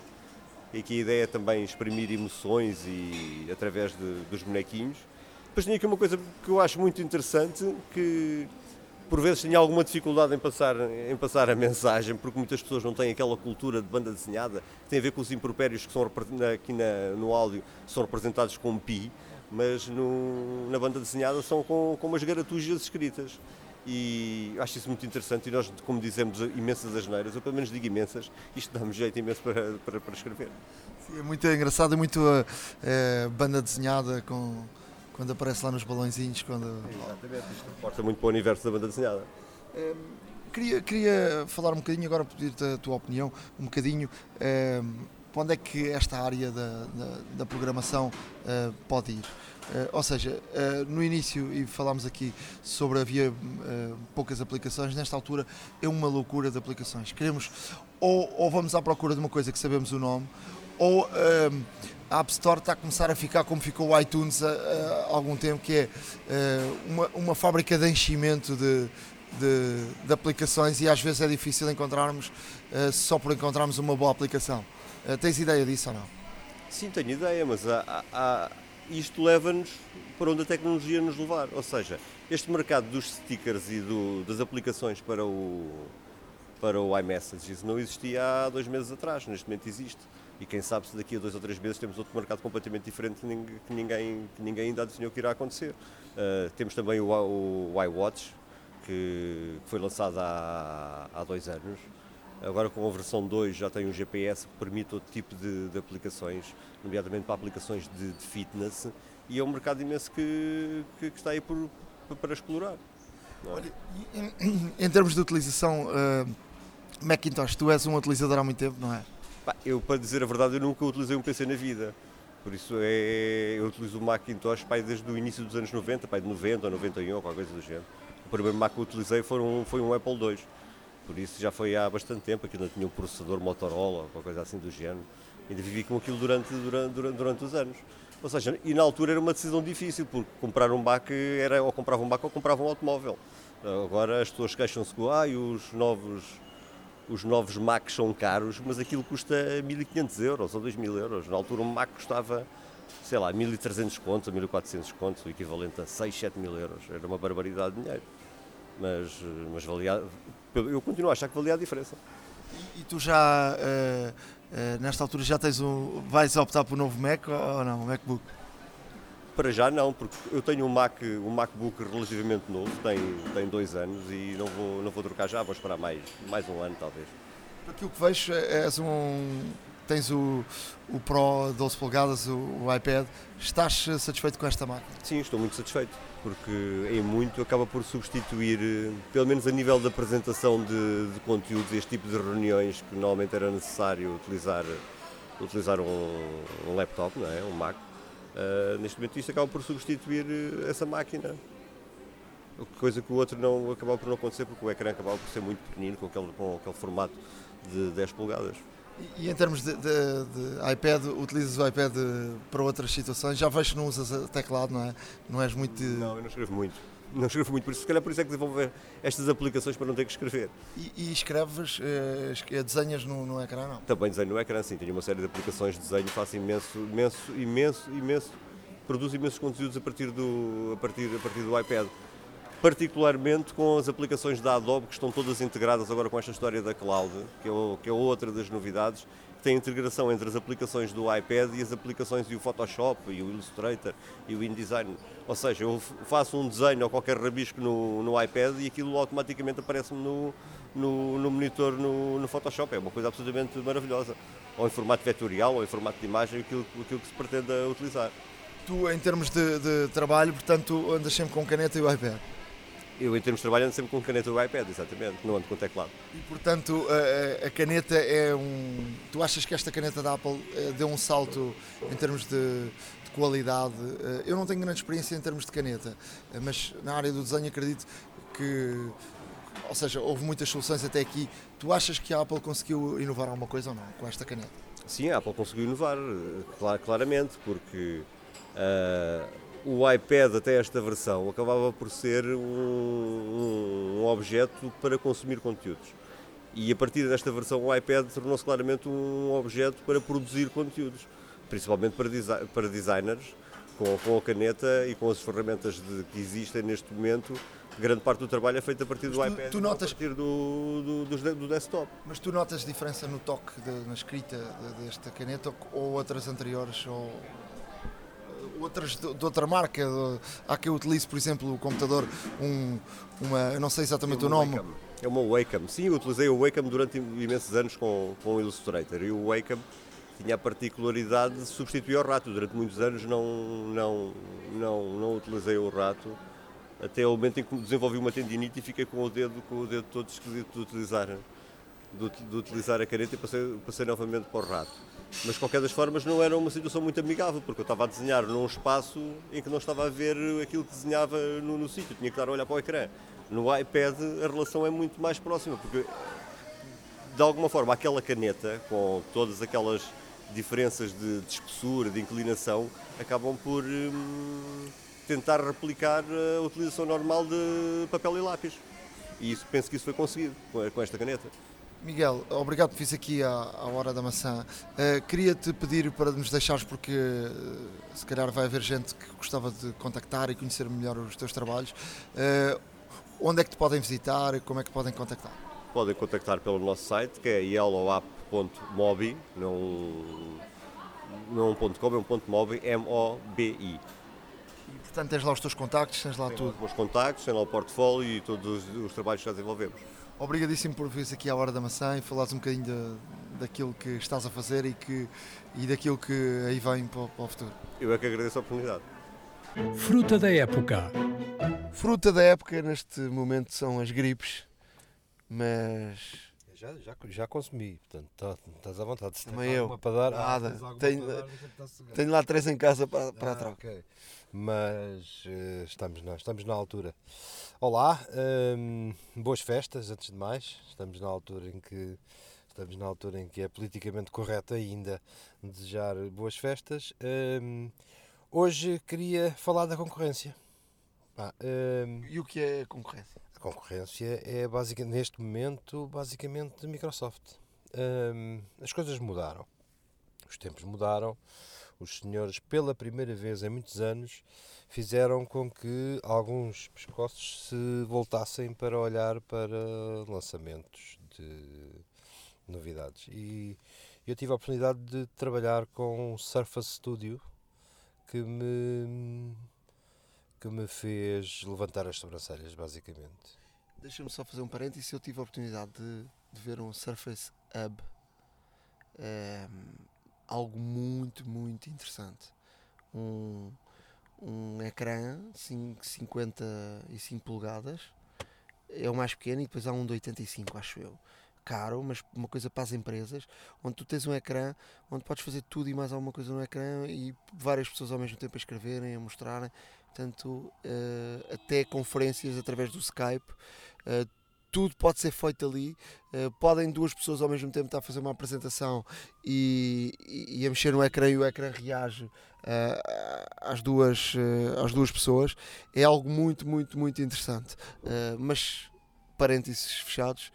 e que a ideia é também exprimir emoções e através de, dos bonequinhos. Depois tinha aqui uma coisa que eu acho muito interessante, que por vezes tinha alguma dificuldade em passar, em passar a mensagem, porque muitas pessoas não têm aquela cultura de banda desenhada, que tem a ver com os impropérios que são aqui na, no áudio são representados com pi, mas no, na banda desenhada são com, com umas garatujas escritas e acho isso muito interessante e nós, como dizemos, imensas asneiras, eu pelo menos digo imensas, isto dá-me jeito imenso para, para, para escrever. Sim, é muito engraçado, é muito uh, banda desenhada com, quando aparece lá nos balãozinhos. Quando... Exatamente, isto reporta muito para o universo da banda desenhada. Uh, queria, queria falar um bocadinho, agora pedir-te a tua opinião, um bocadinho, uh, para onde é que esta área da, da, da programação pode ir? Uh, ou seja, uh, no início, e falámos aqui sobre havia uh, poucas aplicações, nesta altura é uma loucura de aplicações. Queremos, ou, ou vamos à procura de uma coisa que sabemos o nome, ou a App Store está a começar a ficar como ficou o iTunes há, há algum tempo, que é uma, uma fábrica de enchimento de, de, de, aplicações e às vezes é difícil encontrarmos só por encontrarmos uma boa aplicação. Tens ideia disso ou não? Sim, tenho ideia, mas há, há isto leva-nos para onde a tecnologia nos levar. Ou seja, este mercado dos stickers e do, das aplicações para o, para o iMessages não existia há dois meses atrás, neste momento existe. E quem sabe se daqui a dois ou três meses temos outro mercado completamente diferente que ninguém, que ninguém ainda adivinhou que irá acontecer. Uh, temos também o, o, o iWatch, que foi lançado há, há dois anos, Agora com a versão 2 já tem um GPS que permite outro tipo de, de aplicações, nomeadamente para aplicações de, de, fitness, e é um mercado imenso que, que, que está aí por, para explorar. É? Olha, em, em, termos de utilização, uh, Macintosh, tu és um utilizador há muito tempo, não é? eu, para dizer a verdade, eu nunca utilizei um PC na vida. Por isso é, eu utilizo o Macintosh pai, desde o início dos anos 90, pai, de 90 ou 91, ou qualquer coisa do género. O primeiro Mac que eu utilizei foi um, foi um Apple II. Por isso já foi há bastante tempo, aquilo não tinha um processador Motorola ou coisa assim do género. Ainda vivi com aquilo durante, durante, durante, os anos. Ou seja, e na altura era uma decisão difícil, porque comprar um BAC era ou comprava um BAC ou comprava um automóvel. Agora as pessoas queixam-se que ah, os novos os novos Macs são caros, mas aquilo custa 1.500 euros ou 2.000 euros. Na altura um Mac custava, sei lá, 1.300 contos, 1.400 contos, o equivalente a 6, 7 mil euros. Era uma barbaridade de dinheiro. Mas, mas valia, eu continuo a achar que valia a diferença. E, e tu já, uh, uh, nesta altura, já tens um. vais optar por um novo Mac ou não? Um MacBook? Para já não, porque eu tenho um, Mac, um MacBook relativamente novo, tem, tem dois anos e não vou, não vou trocar já, vou esperar mais, mais um ano talvez. Aquilo que vejo és um. Tens o, o Pro 12 polegadas, o, o iPad, estás satisfeito com esta máquina? Sim, estou muito satisfeito porque em muito acaba por substituir, eh, pelo menos a nível da apresentação de, de conteúdos, este tipo de reuniões que normalmente era necessário utilizar, utilizar um, um laptop, não é? um Mac. Uh, neste momento isto acaba por substituir eh, essa máquina. Coisa que o outro não acaba por não acontecer porque o ecrã acaba por ser muito pequenino com aquele, com aquele formato de 10 polegadas. E, em termos de, de, de, iPad, utilizas o iPad para outras situações? Já vejo que não usas teclado, não é? Não és muito. De... Não, eu não escrevo muito. Não escrevo muito, por isso, se calhar por isso é que desenvolver estas aplicações para não ter que escrever. E, e escreves, eh, desenhas no, no ecrã, não? Também desenho no ecrã, sim. Tenho uma série de aplicações de desenho, faço imenso, imenso, imenso, imenso, produzo imensos conteúdos a partir do, a partir, a partir do iPad particularmente com as aplicações da Adobe que estão todas integradas agora com esta história da cloud, que é, o, que é outra das novidades, que tem integração entre as aplicações do iPad e as aplicações do Photoshop e o Illustrator e o InDesign. Ou seja, eu faço um desenho ou qualquer rabisco no, no iPad e aquilo automaticamente aparece-me no, no, no, monitor no, no Photoshop. É uma coisa absolutamente maravilhosa. Ou em formato vetorial ou em formato de imagem, aquilo, aquilo que se pretende utilizar. Tu, em termos de, de trabalho, portanto, andas sempre com caneta e o iPad? Eu, em termos de trabalho, ando sempre com caneta e iPad, exatamente, não ando com teclado. E, portanto, a, a, caneta é um. Tu achas que esta caneta da Apple eh, deu um salto em termos de, de qualidade? Eh, eu não tenho grande experiência em termos de caneta, eh, mas na área do desenho acredito que. Ou seja, houve muitas soluções até aqui. Tu achas que a Apple conseguiu inovar alguma coisa ou não com esta caneta? Sim, a Apple conseguiu inovar, claramente, porque. Uh, o iPad até esta versão acabava por ser um, um, objeto para consumir conteúdos. E a partir desta versão o iPad tornou-se claramente um objeto para produzir conteúdos, principalmente para, desi para designers, com, com, a caneta e com as ferramentas de, que existem neste momento, grande parte do trabalho é feito a partir do tu, iPad, tu notas, a partir do, do, do, do, desktop. Mas tu notas diferença no toque, de, na escrita desta caneta ou outras anteriores? Ou outras de, de outra marca. há quem utilize, por exemplo, o computador, um, uma, eu não sei exatamente é o nome. Wacom. É uma Wacom. Sim, eu utilizei o Wacom durante imensos anos com, com o Illustrator e o Wacom tinha a particularidade de substituir o rato. Durante muitos anos não, não, não, não utilizei o rato até o momento em que desenvolvi uma tendinite e fiquei com o dedo, com o dedo todo esquisito de utilizar, de, de utilizar a caneta e passei, passei novamente para o rato. Mas de qualquer das formas não era uma situação muito amigável, porque eu estava a desenhar num espaço em que não estava a ver aquilo que desenhava no, no sítio, tinha que estar a olhar para o ecrã. No iPad a relação é muito mais próxima, porque de alguma forma aquela caneta, com todas aquelas diferenças de, de espessura, de inclinação, acabam por hum, tentar replicar a utilização normal de papel e lápis. E isso, penso que isso foi conseguido com esta caneta. Miguel, obrigado por vir aqui à, à Hora da Maçã. Uh, Queria-te pedir para nos deixares, porque uh, se calhar vai haver gente que gostava de contactar e conhecer melhor os teus trabalhos. Uh, onde é que te podem visitar? Como é que podem contactar? Podem contactar pelo nosso site, que é yellowup.mobi, não, não é um ponto .com, é um ponto .mobi, M-O-B-I. E, portanto, tens lá os teus contactos, tens lá tem tudo? Os meus contactos, tem lá o portfólio e todos os, os trabalhos que já desenvolvemos. Obrigadíssimo por vir aqui à Hora da Maçã e falares um bocadinho de, daquilo que estás a fazer e, que, e daquilo que aí vem para, para o futuro. Eu é que agradeço a oportunidade. Fruta da época. Fruta da época neste momento são as gripes, mas. Já, já, já consumi, portanto tá, estás à vontade. Se Também eu. Para dar, Nada. tenho, dar, tenho lá três em casa para, para ah, a troca. Okay. Mas uh, estamos, na, estamos na altura. Olá, um, boas festas antes de mais. Estamos na altura em que estamos na altura em que é politicamente correto ainda desejar boas festas. Um, hoje queria falar da concorrência. Ah, um, e o que é a concorrência? A concorrência é basicamente neste momento basicamente Microsoft. as coisas mudaram, os tempos mudaram. Os senhores, pela primeira vez em muitos anos, fizeram com que alguns pescoços se voltassem para olhar para lançamentos de novidades. E eu tive a oportunidade de trabalhar com o Surface Studio que me que me fez levantar as sobrancelhas, basicamente. Deixa-me só fazer um parênteses. Eu tive a oportunidade de, de ver um Surface Hub, é, algo muito, muito interessante. Um, um ecrã 55 polegadas, é o mais pequeno, e depois há um de 85, acho eu. Caro, mas uma coisa para as empresas, onde tu tens um ecrã onde podes fazer tudo e mais alguma coisa no ecrã e várias pessoas ao mesmo tempo a escreverem, a mostrarem. Portanto, uh, até conferências através do Skype, uh, tudo pode ser feito ali. Uh, podem duas pessoas ao mesmo tempo estar a fazer uma apresentação e, e, e a mexer no ecrã e o ecrã reage uh, às, duas, uh, às duas pessoas. É algo muito, muito, muito interessante. mas, parênteses fechados.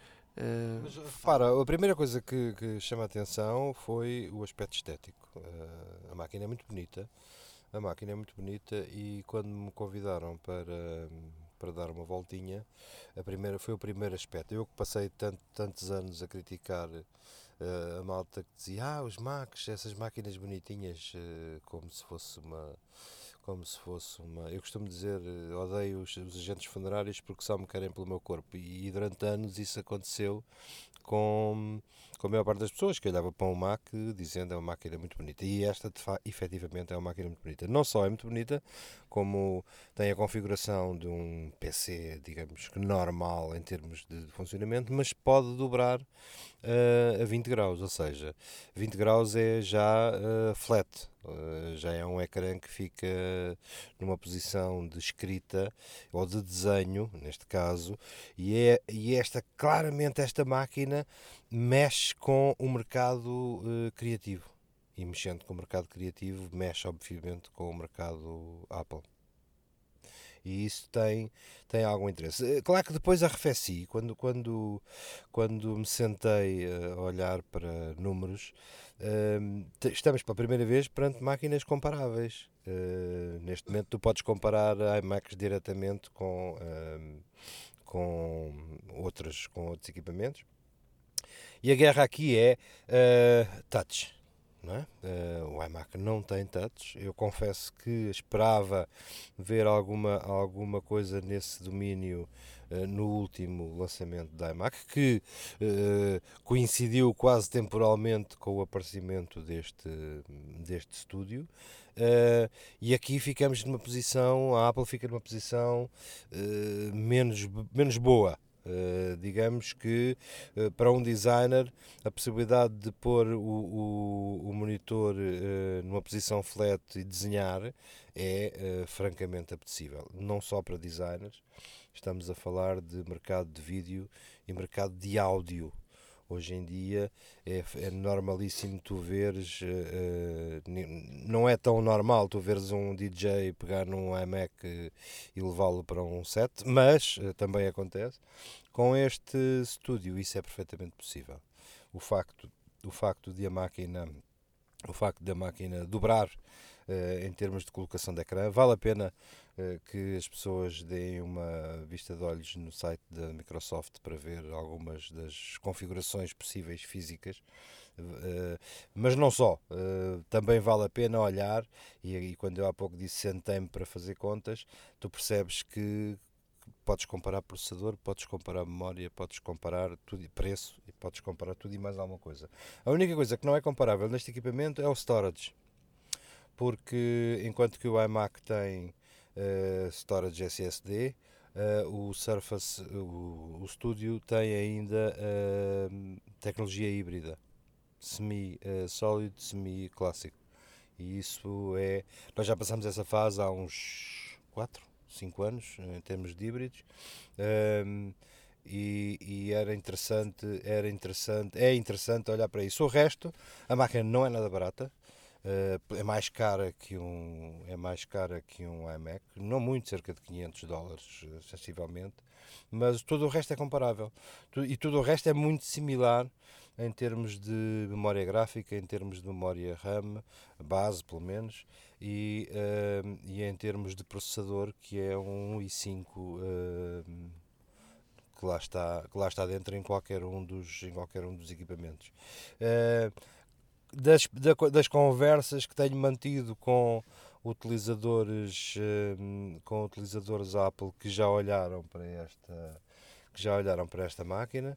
Mas, a primeira coisa que, que, chama a atenção foi o aspecto estético. a máquina é muito bonita. A máquina é muito bonita e quando me convidaram para para dar uma voltinha. A primeira, foi o primeiro aspecto. Eu que passei tanto, tantos anos a criticar uh, a malta que dizia ah, os Macs, essas máquinas bonitinhas, uh, como se fosse uma como se fosse uma. Eu costumo dizer, eh, odeio os, os agentes funerários porque só me querem pelo meu corpo. E, e durante anos isso aconteceu com, com a maior parte das pessoas que olhava para um Mac dizendo é uma máquina muito bonita. E esta, de facto, efetivamente, é uma máquina muito bonita. Não só é muito bonita, como tem a configuração de um PC, digamos que normal em termos de funcionamento, mas pode dobrar uh, a 20 graus, ou seja, 20 graus é já uh, flat, uh, já é um ecrã que fica numa posição de escrita ou de desenho, neste caso, e, é, e esta, claramente, esta máquina mexe com o mercado criativo. E mexendo com o mercado criativo, mexe obviamente com o mercado Apple e isso tem, tem algum interesse. Eh, claro que depois arrefeci, quando, quando, quando me sentei a olhar para números, uh, estamos pela primeira vez perante máquinas comparáveis. Uh, neste momento tu podes comparar iMacs diretamente com, uh, com, outras, com outros equipamentos. E a guerra aqui é uh, touch não é? Uh, o iMac não tem touch. Eu confesso que esperava ver alguma, alguma coisa nesse domínio uh, no último lançamento da iMac, que uh, coincidiu quase temporalmente com o aparecimento deste, deste estúdio. e aqui ficamos numa posição, a Apple fica numa posição menos, menos boa Uh, digamos que uh, para um designer a possibilidade de pôr o, o, o monitor uh, numa posição flat e desenhar é francamente apetecível. Não só para designers, estamos a falar de mercado de vídeo e mercado de áudio. Hoje em dia é, é normalíssimo tu veres, uh, não é tão normal tu veres um DJ pegar num iMac e levá-lo para um set, mas uh, também acontece. Com este estúdio isso é perfeitamente possível. O facto, o facto de a máquina, o facto da máquina dobrar em termos de colocação de ecrã, vale a pena eh, que as pessoas deem uma vista de olhos no site da Microsoft para ver algumas das configurações possíveis físicas. Uh, mas não só, também vale a pena olhar, e quando eu há pouco disse sentei-me para fazer contas, tu percebes que podes comparar processador, podes comparar memória, podes comparar tudo preço e podes comparar tudo e mais alguma coisa. A única coisa que não é comparável neste equipamento é o storage, porque enquanto que o iMac tem uh, storage SSD. Uh, o Surface, o, o Studio tem ainda uh, tecnologia híbrida, semi-sólido, semi-clássico. E isso é. Nós já passamos essa fase há uns 4, 5 anos, em termos de híbridos. Um, e, e, era interessante, era interessante, é interessante olhar para isso. O resto, a máquina não é nada barata, Uh, é mais cara que um é mais cara que um iMac, não muito, cerca de 500 dólares, eh, sensivelmente, mas todo o resto é comparável. E todo o resto é muito similar em termos de memória gráfica, em termos de memória RAM, base pelo menos, e, uh, e em termos de processador, que é um i5 uh, que, lá está, que lá está dentro em qualquer um dos, em qualquer um dos equipamentos. Uh, das, das conversas que tenho mantido com utilizadores hum, com utilizadores Apple que já olharam para esta que já olharam para esta máquina.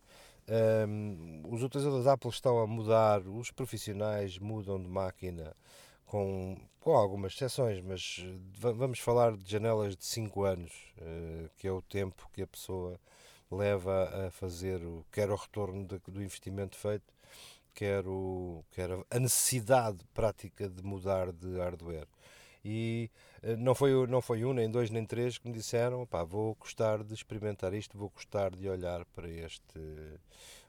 Um, os utilizadores Apple estão a mudar os profissionais mudam de máquina com, com algumas exceções mas vamos falar de janelas de 5 anos uh, que é o tempo que a pessoa leva a fazer o, quer o retorno de, do investimento feito quer, o, quer a necessidade prática de mudar de hardware. E eh, não foi, não foi um, nem dois, nem três que me disseram: pá, vou gostar de experimentar isto, vou gostar de olhar para este,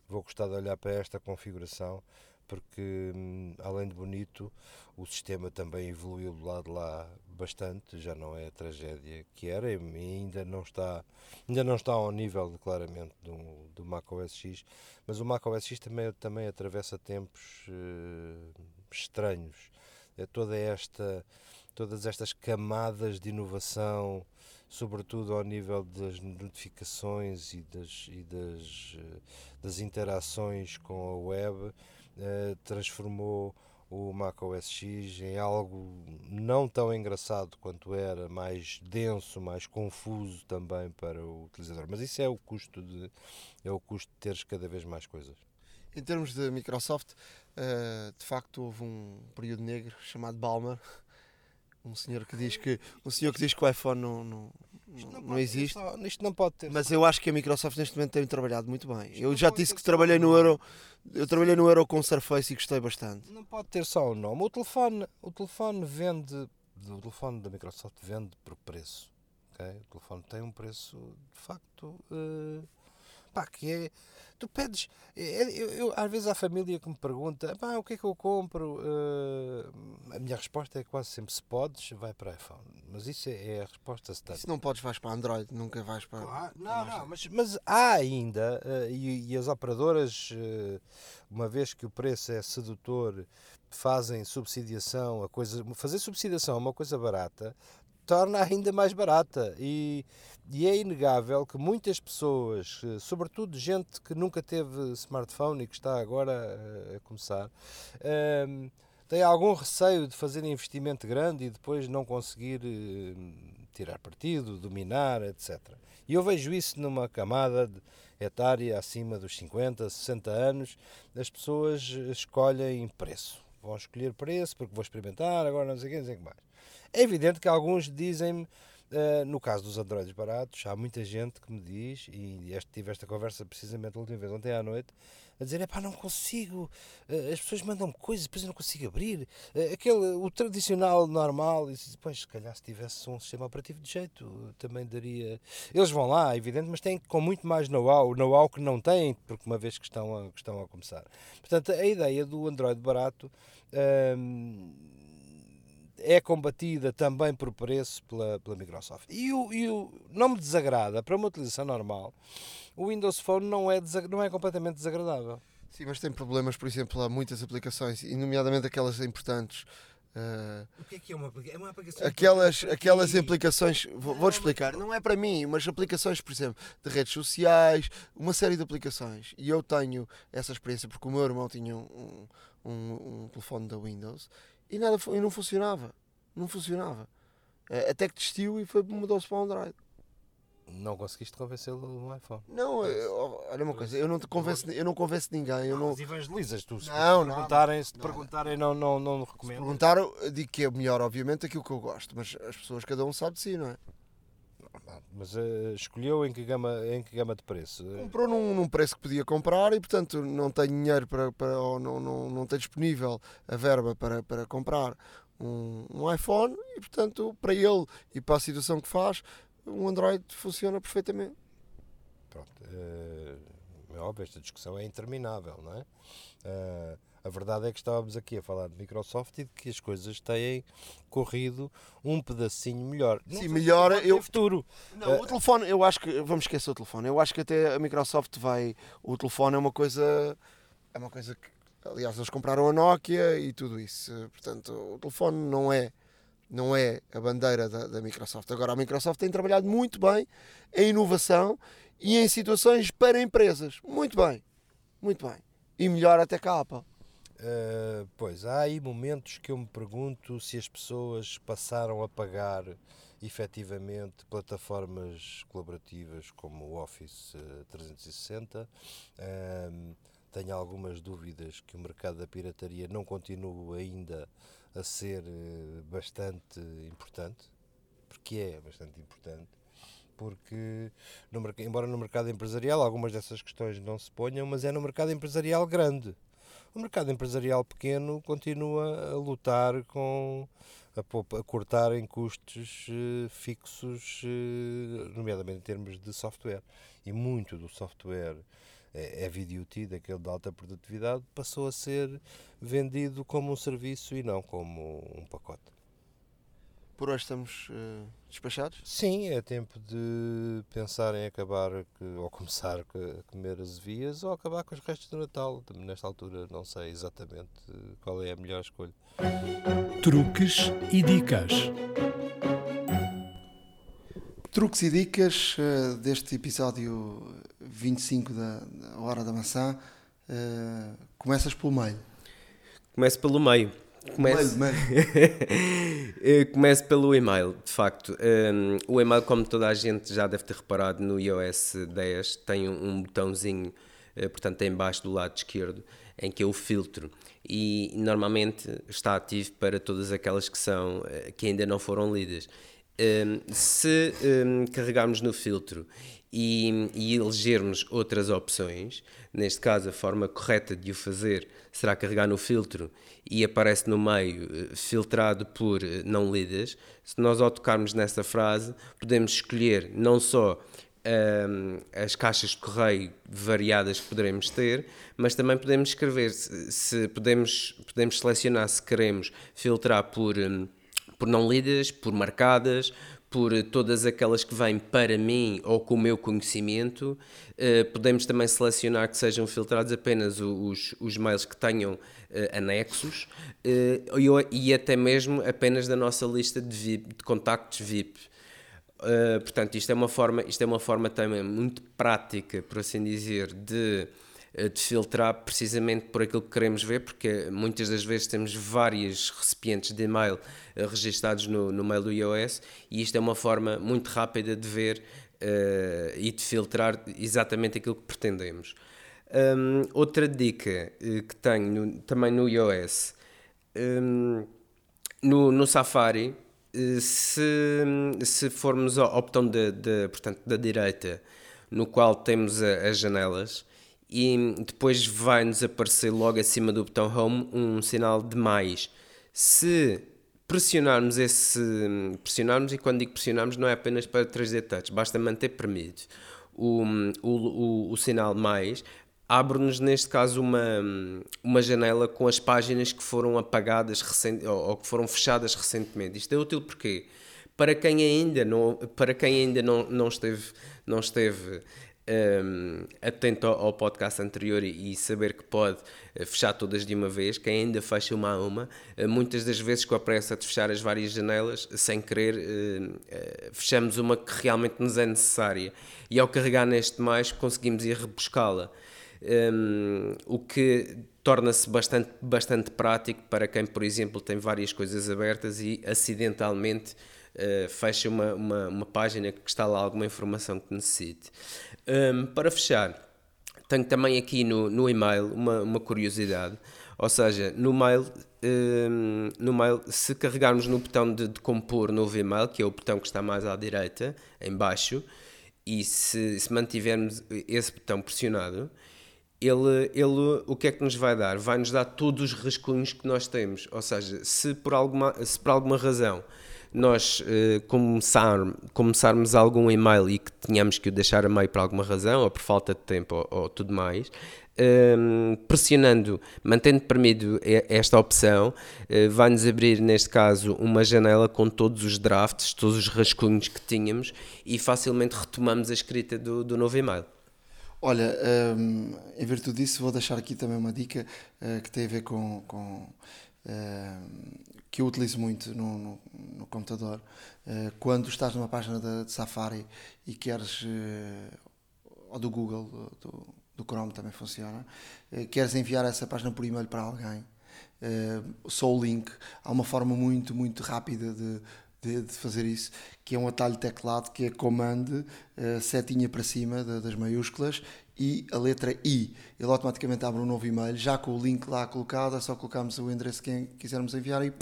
vou gostar de olhar para esta configuração, porque hum, além de bonito, o sistema também evoluiu do lado de lá bastante, já não é a tragédia que era e ainda não está, ainda não está ao nível claramente do, do Mac OS X, mas o Mac OS X também, também atravessa tempos uh, estranhos. É toda esta, todas estas camadas de inovação sobretudo ao nível das notificações e das, e das, eh, das interações com a web, transformou o Mac OS X em algo não tão engraçado quanto era, mais denso, mais confuso também para o utilizador. Mas isso é o custo de, é o custo de teres cada vez mais coisas. Em termos de Microsoft, uh, de facto houve um período negro chamado Balmer, um senhor que diz que um senhor que diz que o iPhone não, não, não, não, não existe. Só, isto não pode ter. Mas eu acho que a Microsoft neste momento tem trabalhado muito bem. Isto eu já disse que trabalhei no Euro, eu trabalhei no Euro com Surface e gostei bastante. Não pode ter só o nome. O telefone, o telefone vende, o telefone da Microsoft vende por preço. Okay? O telefone tem um preço de facto uh, pá, que é tu pedes. É, é, eu, eu, às vezes há família que me pergunta pá, o que é que eu compro. Uh, a minha resposta é quase sempre: se podes, vai para iPhone. Mas isso é, é a resposta standard. Se não podes, vais para Android, nunca vais para. Claro, não, não, mas, mas há ainda, uh, e, e, as operadoras, uh, uma vez que o preço é sedutor, fazem subsidiação, a coisa, fazer subsidiação é uma coisa barata, torna ainda mais barata. E, e é inegável que muitas pessoas, eh, sobretudo gente que nunca teve smartphone e que está agora a, a começar, um, ehm, tem algum receio de fazer investimento grande e depois não conseguir uh, tirar partido, dominar, etc. E eu vejo isso numa camada etária acima dos 50, 60 anos, as pessoas escolhem preço. Vão escolher preço porque vou experimentar, agora não sei o que, não sei o que mais. É evidente que alguns dizem-me, uh, no caso dos Androids baratos, há muita gente que me diz, e este, tive esta conversa precisamente a última vez, ontem à noite, a dizer, é pá, não consigo, uh, as pessoas mandam-me coisas, depois eu não consigo abrir, uh, aquele, o tradicional, normal, e depois, se calhar, se tivesse um sistema operativo de jeito, também daria... Eles vão lá, é evidente, mas têm com muito mais know-how, know-how que não têm, porque uma vez que estão a, que estão a começar. Portanto, a ideia do Android barato... Uh, é combatida também por preço pela, pela Microsoft. E, o, e o, não me desagrada, para uma utilização normal, o Windows Phone não é, não é completamente desagradável. Sim, mas tem problemas, por exemplo, há muitas aplicações, e nomeadamente aquelas importantes. Uh, o que é que é uma, é uma aplicação? Aquelas, aquelas aplicações, vou-te explicar, não é para mim, mas aplicações, por exemplo, de redes sociais, uma série de aplicações. E eu tenho essa experiência porque o meu irmão tinha um, um, um telefone da Windows e, nada, e não funcionava. Não funcionava. Eh, até que desistiu e foi mudou-se para o Android. Não conseguiste convencê-lo no iPhone? Não, eu, olha uma coisa, eu não te convenço, eu não convenço ninguém. Eu não, não... evangelizas tu. Se não, te perguntarem, se te perguntarem, não, não, não recomendo. Perguntaram, digo que é melhor, obviamente, aquilo que eu gosto, mas as pessoas, cada um sabe de si, não é? Mas uh, escolheu em que, gama, em que gama de preço? Comprou num, num, preço que podia comprar e, portanto, não tem dinheiro para, para ou não, não, não tem disponível a verba para, para comprar um, um iPhone e, portanto, para ele e para a situação que faz, um Android funciona perfeitamente. Pronto. Uh, é óbvio, esta discussão é interminável, não é? Uh, a verdade é que estávamos aqui a falar de Microsoft e de que as coisas têm corrido um pedacinho melhor. Não Sim, melhor eu futuro. Não, uh, o telefone, eu acho que vamos esquecer o telefone. Eu acho que até a Microsoft vai, o telefone é uma coisa é uma coisa que aliás eles compraram a Nokia e tudo isso. Portanto, o telefone não é não é a bandeira da, da Microsoft. Agora a Microsoft tem trabalhado muito bem em inovação e em situações para empresas. Muito bem. Muito bem. E melhor até que a Apple. Uh, pois, há aí momentos que eu me pergunto se as pessoas passaram a pagar efetivamente plataformas colaborativas como o Office 360. Uh, tenho algumas dúvidas que o mercado da pirataria não continue ainda a ser eh, bastante importante, porque é bastante importante, porque no, embora no mercado empresarial algumas dessas questões não se ponham, mas é no mercado empresarial grande o mercado empresarial pequeno continua a lutar com a, a cortar em custos uh, fixos, uh, nomeadamente em termos de software. E muito do software é, heavy duty, daquele de alta produtividade, passou a ser vendido como um serviço e não como um pacote. Por hoje estamos uh, despachados? Sim, é tempo de pensar em acabar ou começar a comer as vias ou acabar com os restos do Natal. Nesta altura não sei exatamente qual é a melhor escolha. Truques e dicas. truques e dicas uh, deste episódio 25 da, da Hora da Maçã. Uh, começas pelo meio. Começo pelo meio. Começo, meio, meio. Começo pelo e-mail, de facto. Um, o e-mail, como toda a gente já deve ter reparado no iOS 10, tem um, um botãozinho, uh, portanto, em baixo do lado esquerdo, em que é o filtro e normalmente está ativo para todas aquelas que são que ainda não foram lidas. Um, se um, carregarmos no filtro e, e elegermos outras opções, neste caso a forma correta de o fazer será carregar no filtro e aparece no meio eh, filtrado por eh, não lidas. Se nós ao tocarmos nessa frase, podemos escolher não só um, as caixas de correio variadas que poderemos ter, mas também podemos escrever, se, podemos, podemos selecionar se queremos filtrar por um, por não lidas, por marcadas, por todas aquelas que vêm para mim ou com o meu conhecimento. Uh, podemos também selecionar que sejam filtrados apenas os, os mails que tenham uh, anexos uh, e até mesmo apenas da nossa lista de, VIP, de contactos VIP. portanto, isto é uma forma, isto é uma forma também muito prática, por assim dizer, de eh, de filtrar precisamente por aquilo que queremos ver, porque muitas das vezes temos vários recipientes de e-mail eh, registados no, no mail do iOS e isto é uma forma muito rápida de ver uh, e de filtrar exatamente aquilo que pretendemos. Um, outra dica que tenho no, também no iOS, um, no, no Safari, se, se formos ao, ao botão de, de, portanto, da direita, no qual temos a, as janelas, e depois vai-nos aparecer logo acima do botão Home um sinal de mais. Se pressionarmos esse. Pressionarmos, e quando digo pressionarmos, não é apenas para 3D Touch, basta manter premido o, o, o, o sinal mais. Abre-nos, neste caso, uma, uma janela com as páginas que foram apagadas recent, ou, ou que foram fechadas recentemente. Isto é útil porque para quem ainda não, para quem ainda não, não esteve, não esteve um, atento ao, podcast anterior e, saber que pode eh, fechar todas de uma vez, quem ainda fecha uma a uma, uh, muitas das vezes com a pressa de fechar as várias janelas, sem querer, uh, fechamos uma que realmente nos é necessária e ao carregar neste mais conseguimos ir rebuscá-la. Um, o que torna-se bastante, bastante prático para quem, por exemplo, tem várias coisas abertas e acidentalmente uh, fecha uma, uma, uma, página que está lá alguma informação que necessite. Um, para fechar, tenho também aqui no, no e-mail uma, uma curiosidade, ou seja, no mail, um, no mail, se carregarmos no botão de, de, compor novo e-mail, que é o botão que está mais à direita, em baixo, e se, se mantivermos esse botão pressionado, ele, ele o que é que nos vai dar? Vai nos dar todos os rascunhos que nós temos. Ou seja, se por alguma, se por alguma razão nós uh, começar, começarmos algum e-mail e que tenhamos que o deixar a meio por alguma razão, ou por falta de tempo, ou, ou tudo mais, um, ehm, pressionando, mantendo permitido esta opção, uh, vai-nos abrir, neste caso, uma janela com todos os drafts, todos os rascunhos que tínhamos e facilmente retomamos a escrita do, do novo e-mail. Olha, um, ehm, em virtude disso, vou deixar aqui também uma dica uh, que tem a ver com, com que eu utilizo muito no, no, no computador. Uh, quando estás numa página de, de Safari e queres, uh, ou do Google, do, do Chrome também funciona, queres enviar essa página por e-mail para alguém, só o link, há uma forma muito, muito rápida de, de, de, fazer isso, que é um atalho teclado que é comando, setinha para cima das maiúsculas e a letra I. Ele automaticamente abre um novo e-mail, já com o link lá colocado, é só colocarmos o endereço que quisermos enviar e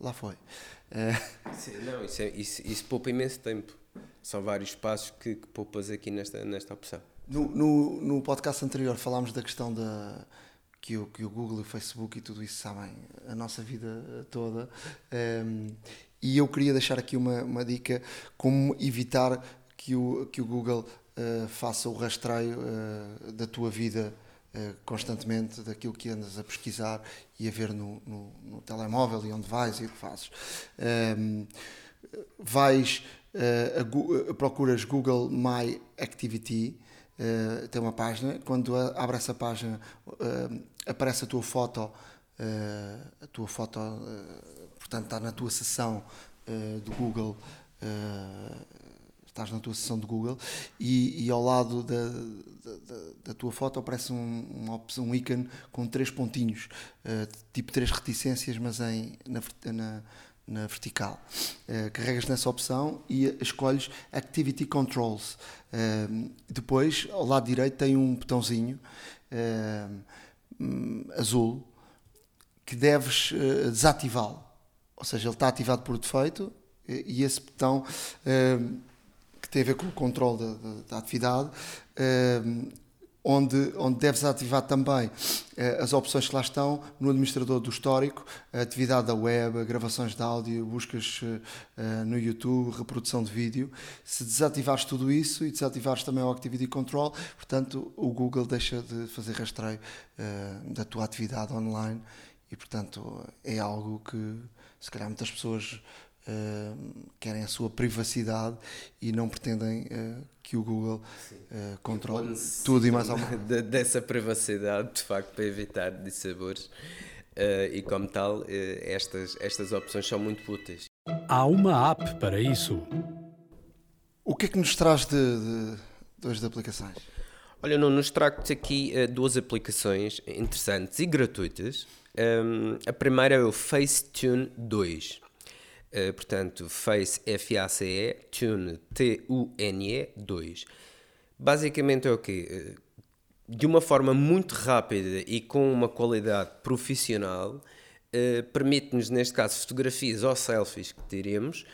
lá foi. Uh... Sim, não, isso, é, isso, isso poupa imenso tempo. São vários passos que, que poupas aqui nesta, nesta opção. No, no, no podcast anterior falámos da questão da, que, o, que o Google, o Facebook e tudo isso sabem a nossa vida toda. Um, ehm, e eu queria deixar aqui uma, uma dica como evitar que o, que o Google uh, faça o rastreio uh, da tua vida uh, constantemente, daquilo que andas a pesquisar e a ver no, no, no telemóvel e onde vais e o que fazes. Um, ehm, vais, a, a, procuras Google My Activity, tem uma página, quando abre essa página aparece a tua foto, a tua foto, portanto está na tua sessão do Google estás na tua sessão de Google e, e ao lado da, da, da, tua foto aparece um, opção, um ícone com três pontinhos, uh, tipo três reticências, mas em, na, na, na vertical. Uh, carregas nessa opção e escolhes Activity Controls. Uh, depois, ao lado direito, tem um botãozinho azul que deves desativá-lo. Ou seja, ele está ativado por defeito e esse botão que tem a ver com o controle da, da, da atividade, uh, onde, onde deves ativar também uh, as opções que lá estão no administrador do histórico, a atividade da web, gravações de áudio, buscas uh, no YouTube, reprodução de vídeo. Se desativares tudo isso e desativares também o Activity Control, portanto, o Google deixa de fazer rastreio da tua atividade online e, portanto, é algo que se calhar muitas pessoas uh, querem a sua privacidade e não pretendem uh, que o Google uh, controle tudo e mais alguma coisa. Dessa privacidade, de facto, para evitar dissabores. Uh, e como tal, estas, estas opções são muito úteis. Há uma app para isso. O que é que nos traz de, de, de hoje de aplicações? Olha, não nos trago-te aqui uh, duas aplicações interessantes e gratuitas. Um, a primeira é o Facetune 2. Uh, portanto, Face F-A-C-E, Tune T-U-N-E 2. Basicamente é o quê? Uh, de uma forma muito rápida e com uma qualidade profissional, uh, permite-nos, neste caso, fotografias ou selfies que tiremos,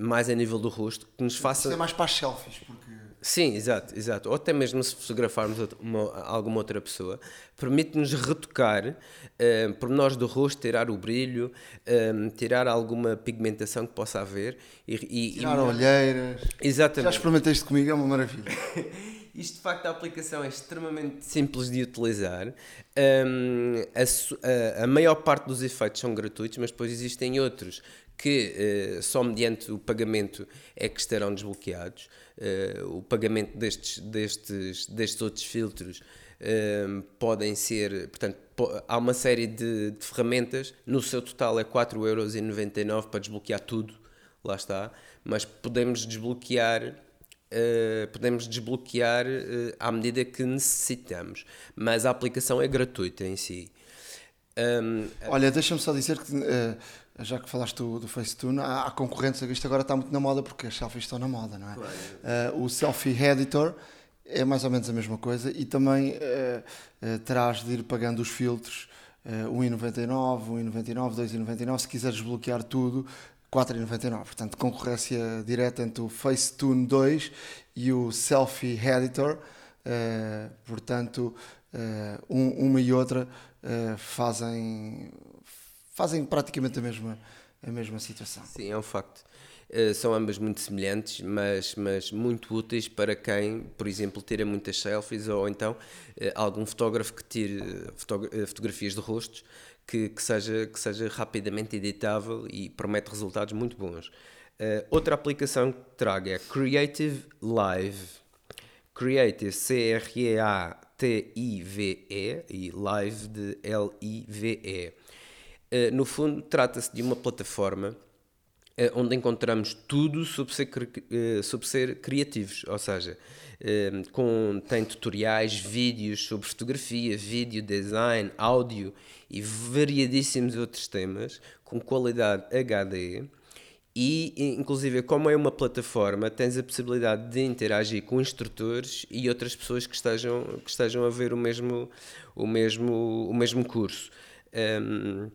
mais a nível do rosto, que nos faça. Isso é mais para as selfies, porque Sim, exato, exato. Ou até mesmo se fotografarmos uma, alguma outra pessoa, permite-nos retocar uh, por nós do rosto, tirar o brilho, uh, tirar alguma pigmentação que possa haver. E, e tirar e... olheiras. Exatamente. Já experimentei isto comigo, é uma maravilha. Isto de facto a aplicação é extremamente simples de utilizar. Um, a, a, a, maior parte dos efeitos são gratuitos, mas depois existem outros que uh, só mediante o pagamento é que estarão desbloqueados. Uh, o pagamento destes, destes, destes outros filtros uh, podem ser, portanto, há uma série de, de, ferramentas, no seu total é 4,99€ para desbloquear tudo, lá está, mas podemos desbloquear Uh, podemos desbloquear à medida que necessitamos, mas a aplicação é gratuita em si. Um, Olha, deixa-me só dizer que já que falaste do, do Facetune, há, há concorrentes, isto agora está muito na moda porque as selfies estão na moda, não é? Claro. Uh, o Selfie Editor é mais ou menos a mesma coisa e também uh, uh, terás de ir pagando os filtros uh, 1,99, 1,99, 2,99, se quiseres desbloquear tudo, 4,99. Portanto, concorrência direta entre o Facetune 2 e o Selfie Editor. portanto, um, uma e outra fazem fazem praticamente a mesma, a mesma situação. Sim, é um facto. Uh, são ambas muito semelhantes, mas, mas muito úteis para quem, por exemplo, tira muitas selfies ou então uh, algum fotógrafo que tire uh, fotografias de rostos que, que, seja, que seja rapidamente editável e promete resultados muito bons. outra aplicação que trago é Creative Live. Creative, C-R-E-A-T-I-V-E e Live de L-I-V-E. Eh, no fundo, trata-se de uma plataforma eh, onde encontramos tudo sobre ser, eh, sobre ser criativos, ou seja, com, tem tutoriais, vídeos sobre fotografia, vídeo, design, áudio e variadíssimos outros temas com qualidade HD e inclusive como é uma plataforma tens a possibilidade de interagir com instrutores e outras pessoas que estejam, que estejam a ver o mesmo, o mesmo, o mesmo curso. Um,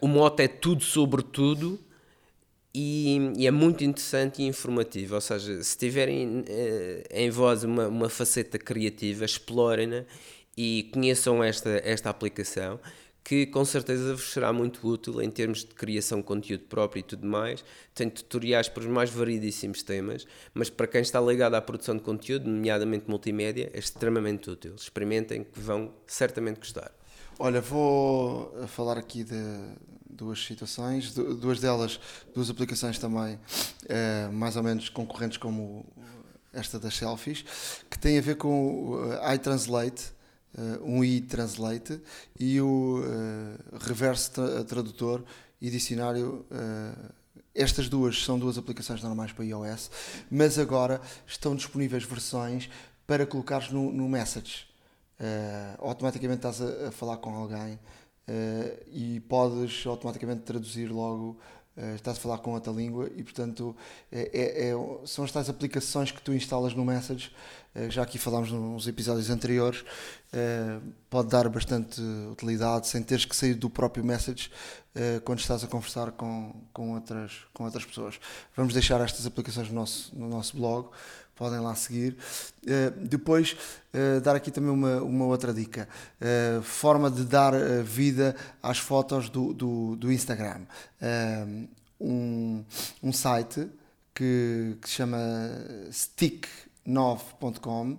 o mote é tudo sobre tudo e, e, é muito interessante e informativo. Ou seja, se tiverem eh, em voz uma, uma faceta criativa, explorem-na e conheçam esta, esta aplicação que com certeza vos será muito útil em termos de criação de conteúdo próprio e tudo mais. Tem tutoriais para os mais variedíssimos temas, mas para quem está ligado à produção de conteúdo, nomeadamente multimédia, é extremamente útil. Experimentem que vão certamente gostar. Olha, vou falar aqui de duas situações, duas delas, duas aplicações também, eh, mais ou menos concorrentes como esta das selfies, que tem a ver com o iTranslate, uh, um iTranslate e o reverso tra tradutor e dicionário estas duas são duas aplicações normais para iOS, mas agora estão disponíveis versões para colocares no, no Message. Uh, automaticamente estás a, a, falar com alguém uh, e podes automaticamente traduzir logo. Uh, estás a falar com outra língua e, portanto, é, é, é, são as tais aplicações que tu instalas no Message. já aqui falámos nos episódios anteriores. Pode dar bastante utilidade sem teres que sair do próprio Message quando estás a conversar com, com, outras, com outras pessoas. Vamos deixar estas aplicações no nosso, no nosso blog podem lá seguir. Uh, depois, dar aqui também uma, uma outra dica: forma de dar vida às fotos do, do, do Instagram. Um, um site que, que se chama stick9.com.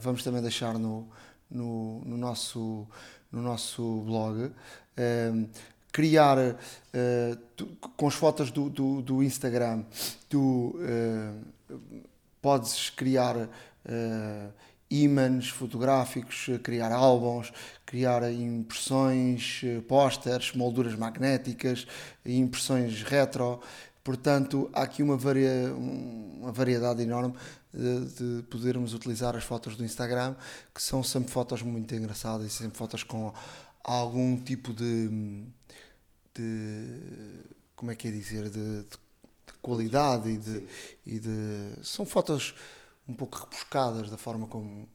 vamos também deixar no, no, no, nosso, no nosso blog. criar tu, com as fotos do, do, do Instagram, do podes criar uh, ímãs fotográficos, criar álbuns, criar impressões, uh, pósteres, molduras magnéticas, impressões retro. Portanto, há aqui uma, varia, uma variedade enorme de, de, podermos utilizar as fotos do Instagram, que são sempre fotos muito engraçadas e sempre fotos com algum tipo de, de como é que é dizer, de, de qualidade e de, e de. São fotos um pouco rebuscadas da forma como.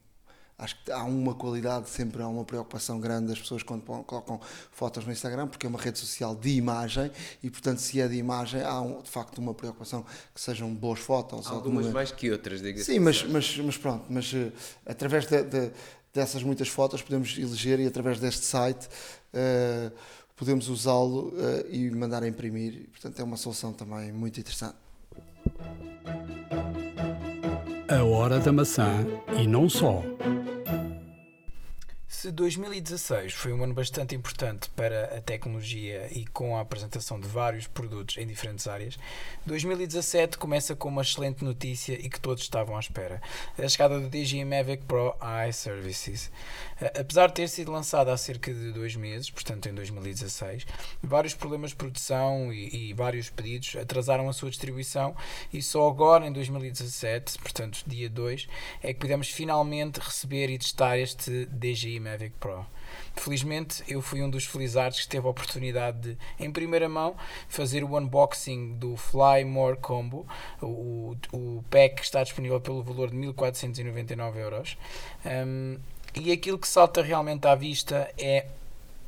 Acho que há uma qualidade, sempre há uma preocupação grande das pessoas quando colocam fotos no Instagram, porque é uma rede social de imagem e, portanto, se é de imagem, há um, de facto uma preocupação que sejam boas fotos. Algumas alguma... mais que outras, diga Sim, mas, mas, mas pronto, mas uh, através de, de, dessas muitas fotos podemos eleger e através deste site. Uh, podemos usá-lo uh, e mandar a imprimir. Portanto, é uma solução também muito interessante. A hora da maçã e não só. Se 2016 foi um ano bastante importante para a tecnologia e com a apresentação de vários produtos em diferentes áreas, 2017 começa com uma excelente notícia e que todos estavam à espera: a chegada do DJI Mavic Pro iServices. Apesar de ter sido lançado há cerca de dois meses, portanto em 2016, vários problemas de produção e, e vários pedidos atrasaram a sua distribuição e só agora em 2017, portanto dia 2, é que pudemos finalmente receber e testar este DJI Mavic Mavic Pro. Felizmente, eu fui um dos felizardos que teve a oportunidade de, em primeira mão, fazer o unboxing do Fly More Combo, o, o pack que está disponível pelo valor de 1499 euros. Um, e aquilo que salta realmente à vista é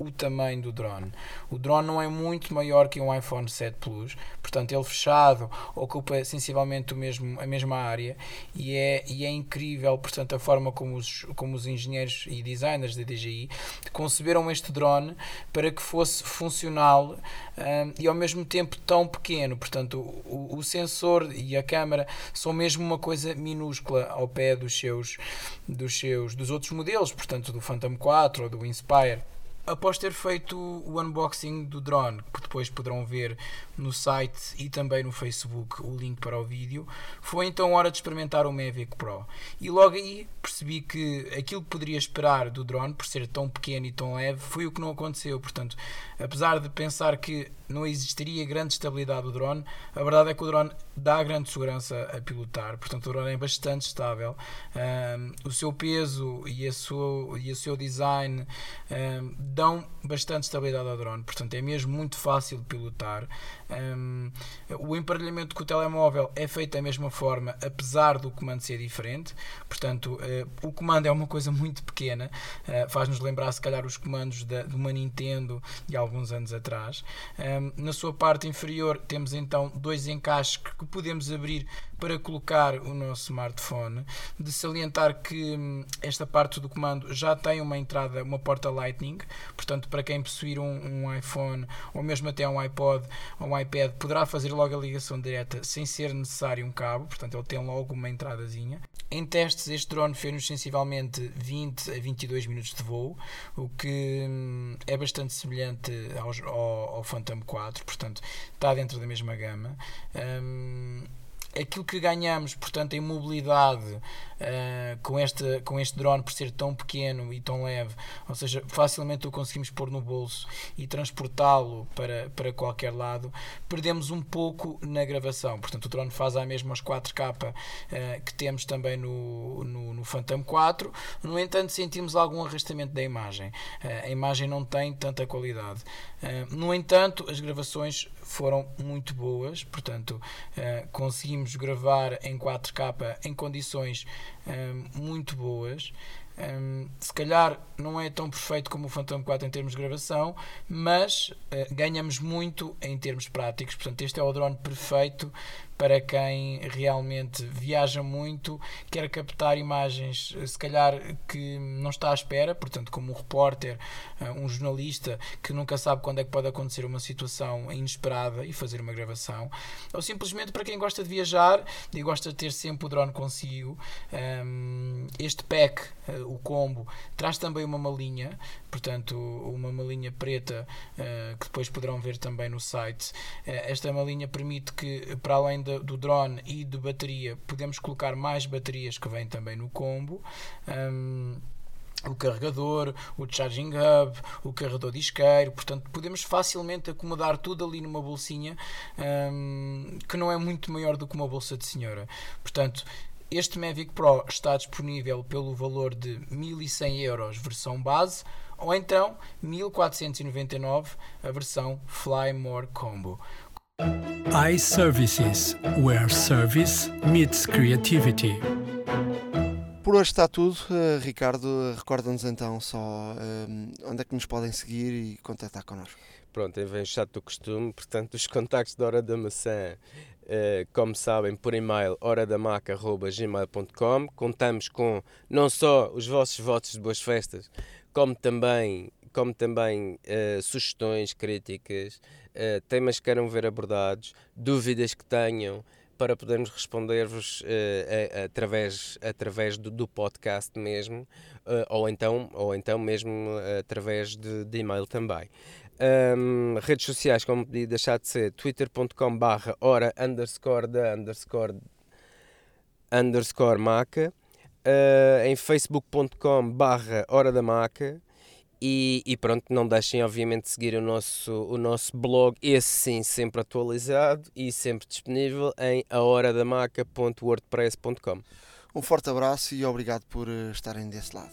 o tamanho do drone. O drone não é muito maior que um iPhone 7 Plus, portanto, ele fechado ocupa sensivelmente o mesmo, a mesma área e é, e é incrível, portanto, a forma como os, como os engenheiros e designers da DJI conceberam este drone para que fosse funcional um, e ao mesmo tempo tão pequeno. Portanto, o, o sensor e a câmera são mesmo uma coisa minúscula ao pé dos seus, dos seus dos outros modelos, portanto, do Phantom 4 ou do Inspire. Após ter feito o unboxing do drone, que depois poderão ver no site e também no Facebook o link para o vídeo, foi então hora de experimentar o Mavic Pro. E logo aí percebi que aquilo que poderia esperar do drone, por ser tão pequeno e tão leve, foi o que não aconteceu. Portanto, apesar de pensar que não existiria grande estabilidade do drone, a verdade é que o drone dá grande segurança a pilotar, portanto o drone é bastante estável. Um, o seu peso e, a sua, e o seu design um, dão bastante estabilidade ao drone, portanto é mesmo muito fácil de pilotar. Um, o emparelhamento com o telemóvel é feito da mesma forma, apesar do comando ser diferente, portanto uh, o comando é uma coisa muito pequena, uh, faz-nos lembrar se calhar os comandos da, de uma Nintendo de alguns anos atrás. Um, na sua parte inferior temos então dois encaixes que podemos abrir para colocar o nosso smartphone. De salientar que hum, esta parte do comando já tem uma entrada, uma porta Lightning, portanto, para quem possuir um, um iPhone ou mesmo até um iPod ou um iPad, poderá fazer logo a ligação direta sem ser necessário um cabo, portanto, ele tem logo uma entradazinha. Em testes, este drone fez-nos sensivelmente 20 a 22 minutos de voo, o que hum, é bastante semelhante ao, ao, ao Phantom 4, portanto, está dentro da mesma gama. Um, aquilo que ganhamos, portanto, em mobilidade uh, com, este, com este drone por ser tão pequeno e tão leve, ou seja, facilmente o conseguimos pôr no bolso e transportá-lo para, para qualquer lado, perdemos um pouco na gravação. Portanto, o drone faz a mesma aos 4K uh, que temos também no, no, no, Phantom 4. No entanto, sentimos algum arrastamento da imagem. Uh, a imagem não tem tanta qualidade. no entanto, as gravações foram muito boas, portanto, conseguimos gravar em 4K em condições muito boas. Um, se calhar não é tão perfeito como o Phantom 4 em termos de gravação, mas uh, ganhamos muito em termos práticos. Portanto, este é o drone perfeito para quem realmente viaja muito, quer captar imagens, se calhar que não está à espera, portanto, como um repórter, eh, um jornalista que nunca sabe quando é que pode acontecer uma situação inesperada e fazer uma gravação, ou simplesmente para quem gosta de viajar e gosta de ter sempre o drone consigo. Ehm, este pack, eh, o combo, traz também uma malinha, portanto, uma malinha preta eh, que depois poderão ver também no site. Esta malinha permite que, para além de do drone e de bateria, podemos colocar mais baterias que vêm também no combo. Um, o carregador, o charging hub, o carregador de isqueiro, portanto podemos facilmente acomodar tudo ali numa bolsinha que não é muito maior do que uma bolsa de senhora. Portanto, este Mavic Pro está disponível pelo valor de 1100 euros versão base ou então 1499 a versão Fly More Combo iServices, where service meets creativity. Por hoje está tudo. Uh, Ricardo, recorda-nos então só uh, onde é que nos podem seguir e contactar connosco. Pronto, em vez chato do costume, portanto, os contactos da Hora da Maçã, como sabem, por e-mail horadamaca.gmail.com. Contamos com não só os vossos votos de boas festas, como também, como também sugestões, críticas, uh, temas que queiram ver abordados, dúvidas que tenham, para podermos responder-vos uh, através, através do, do podcast mesmo, uh, ou, então, ou então mesmo através de, de e-mail também. Um, redes sociais, como podia deixar de ser, twitter.com barra hora underscore da underscore underscore maca, uh, em facebook.com barra hora da maca, e, e, pronto, não deixem obviamente seguir o nosso, o nosso blog, esse sim sempre atualizado e sempre disponível em ahoradamaca.wordpress.com. Um forte abraço e obrigado por eh, estarem desse lado.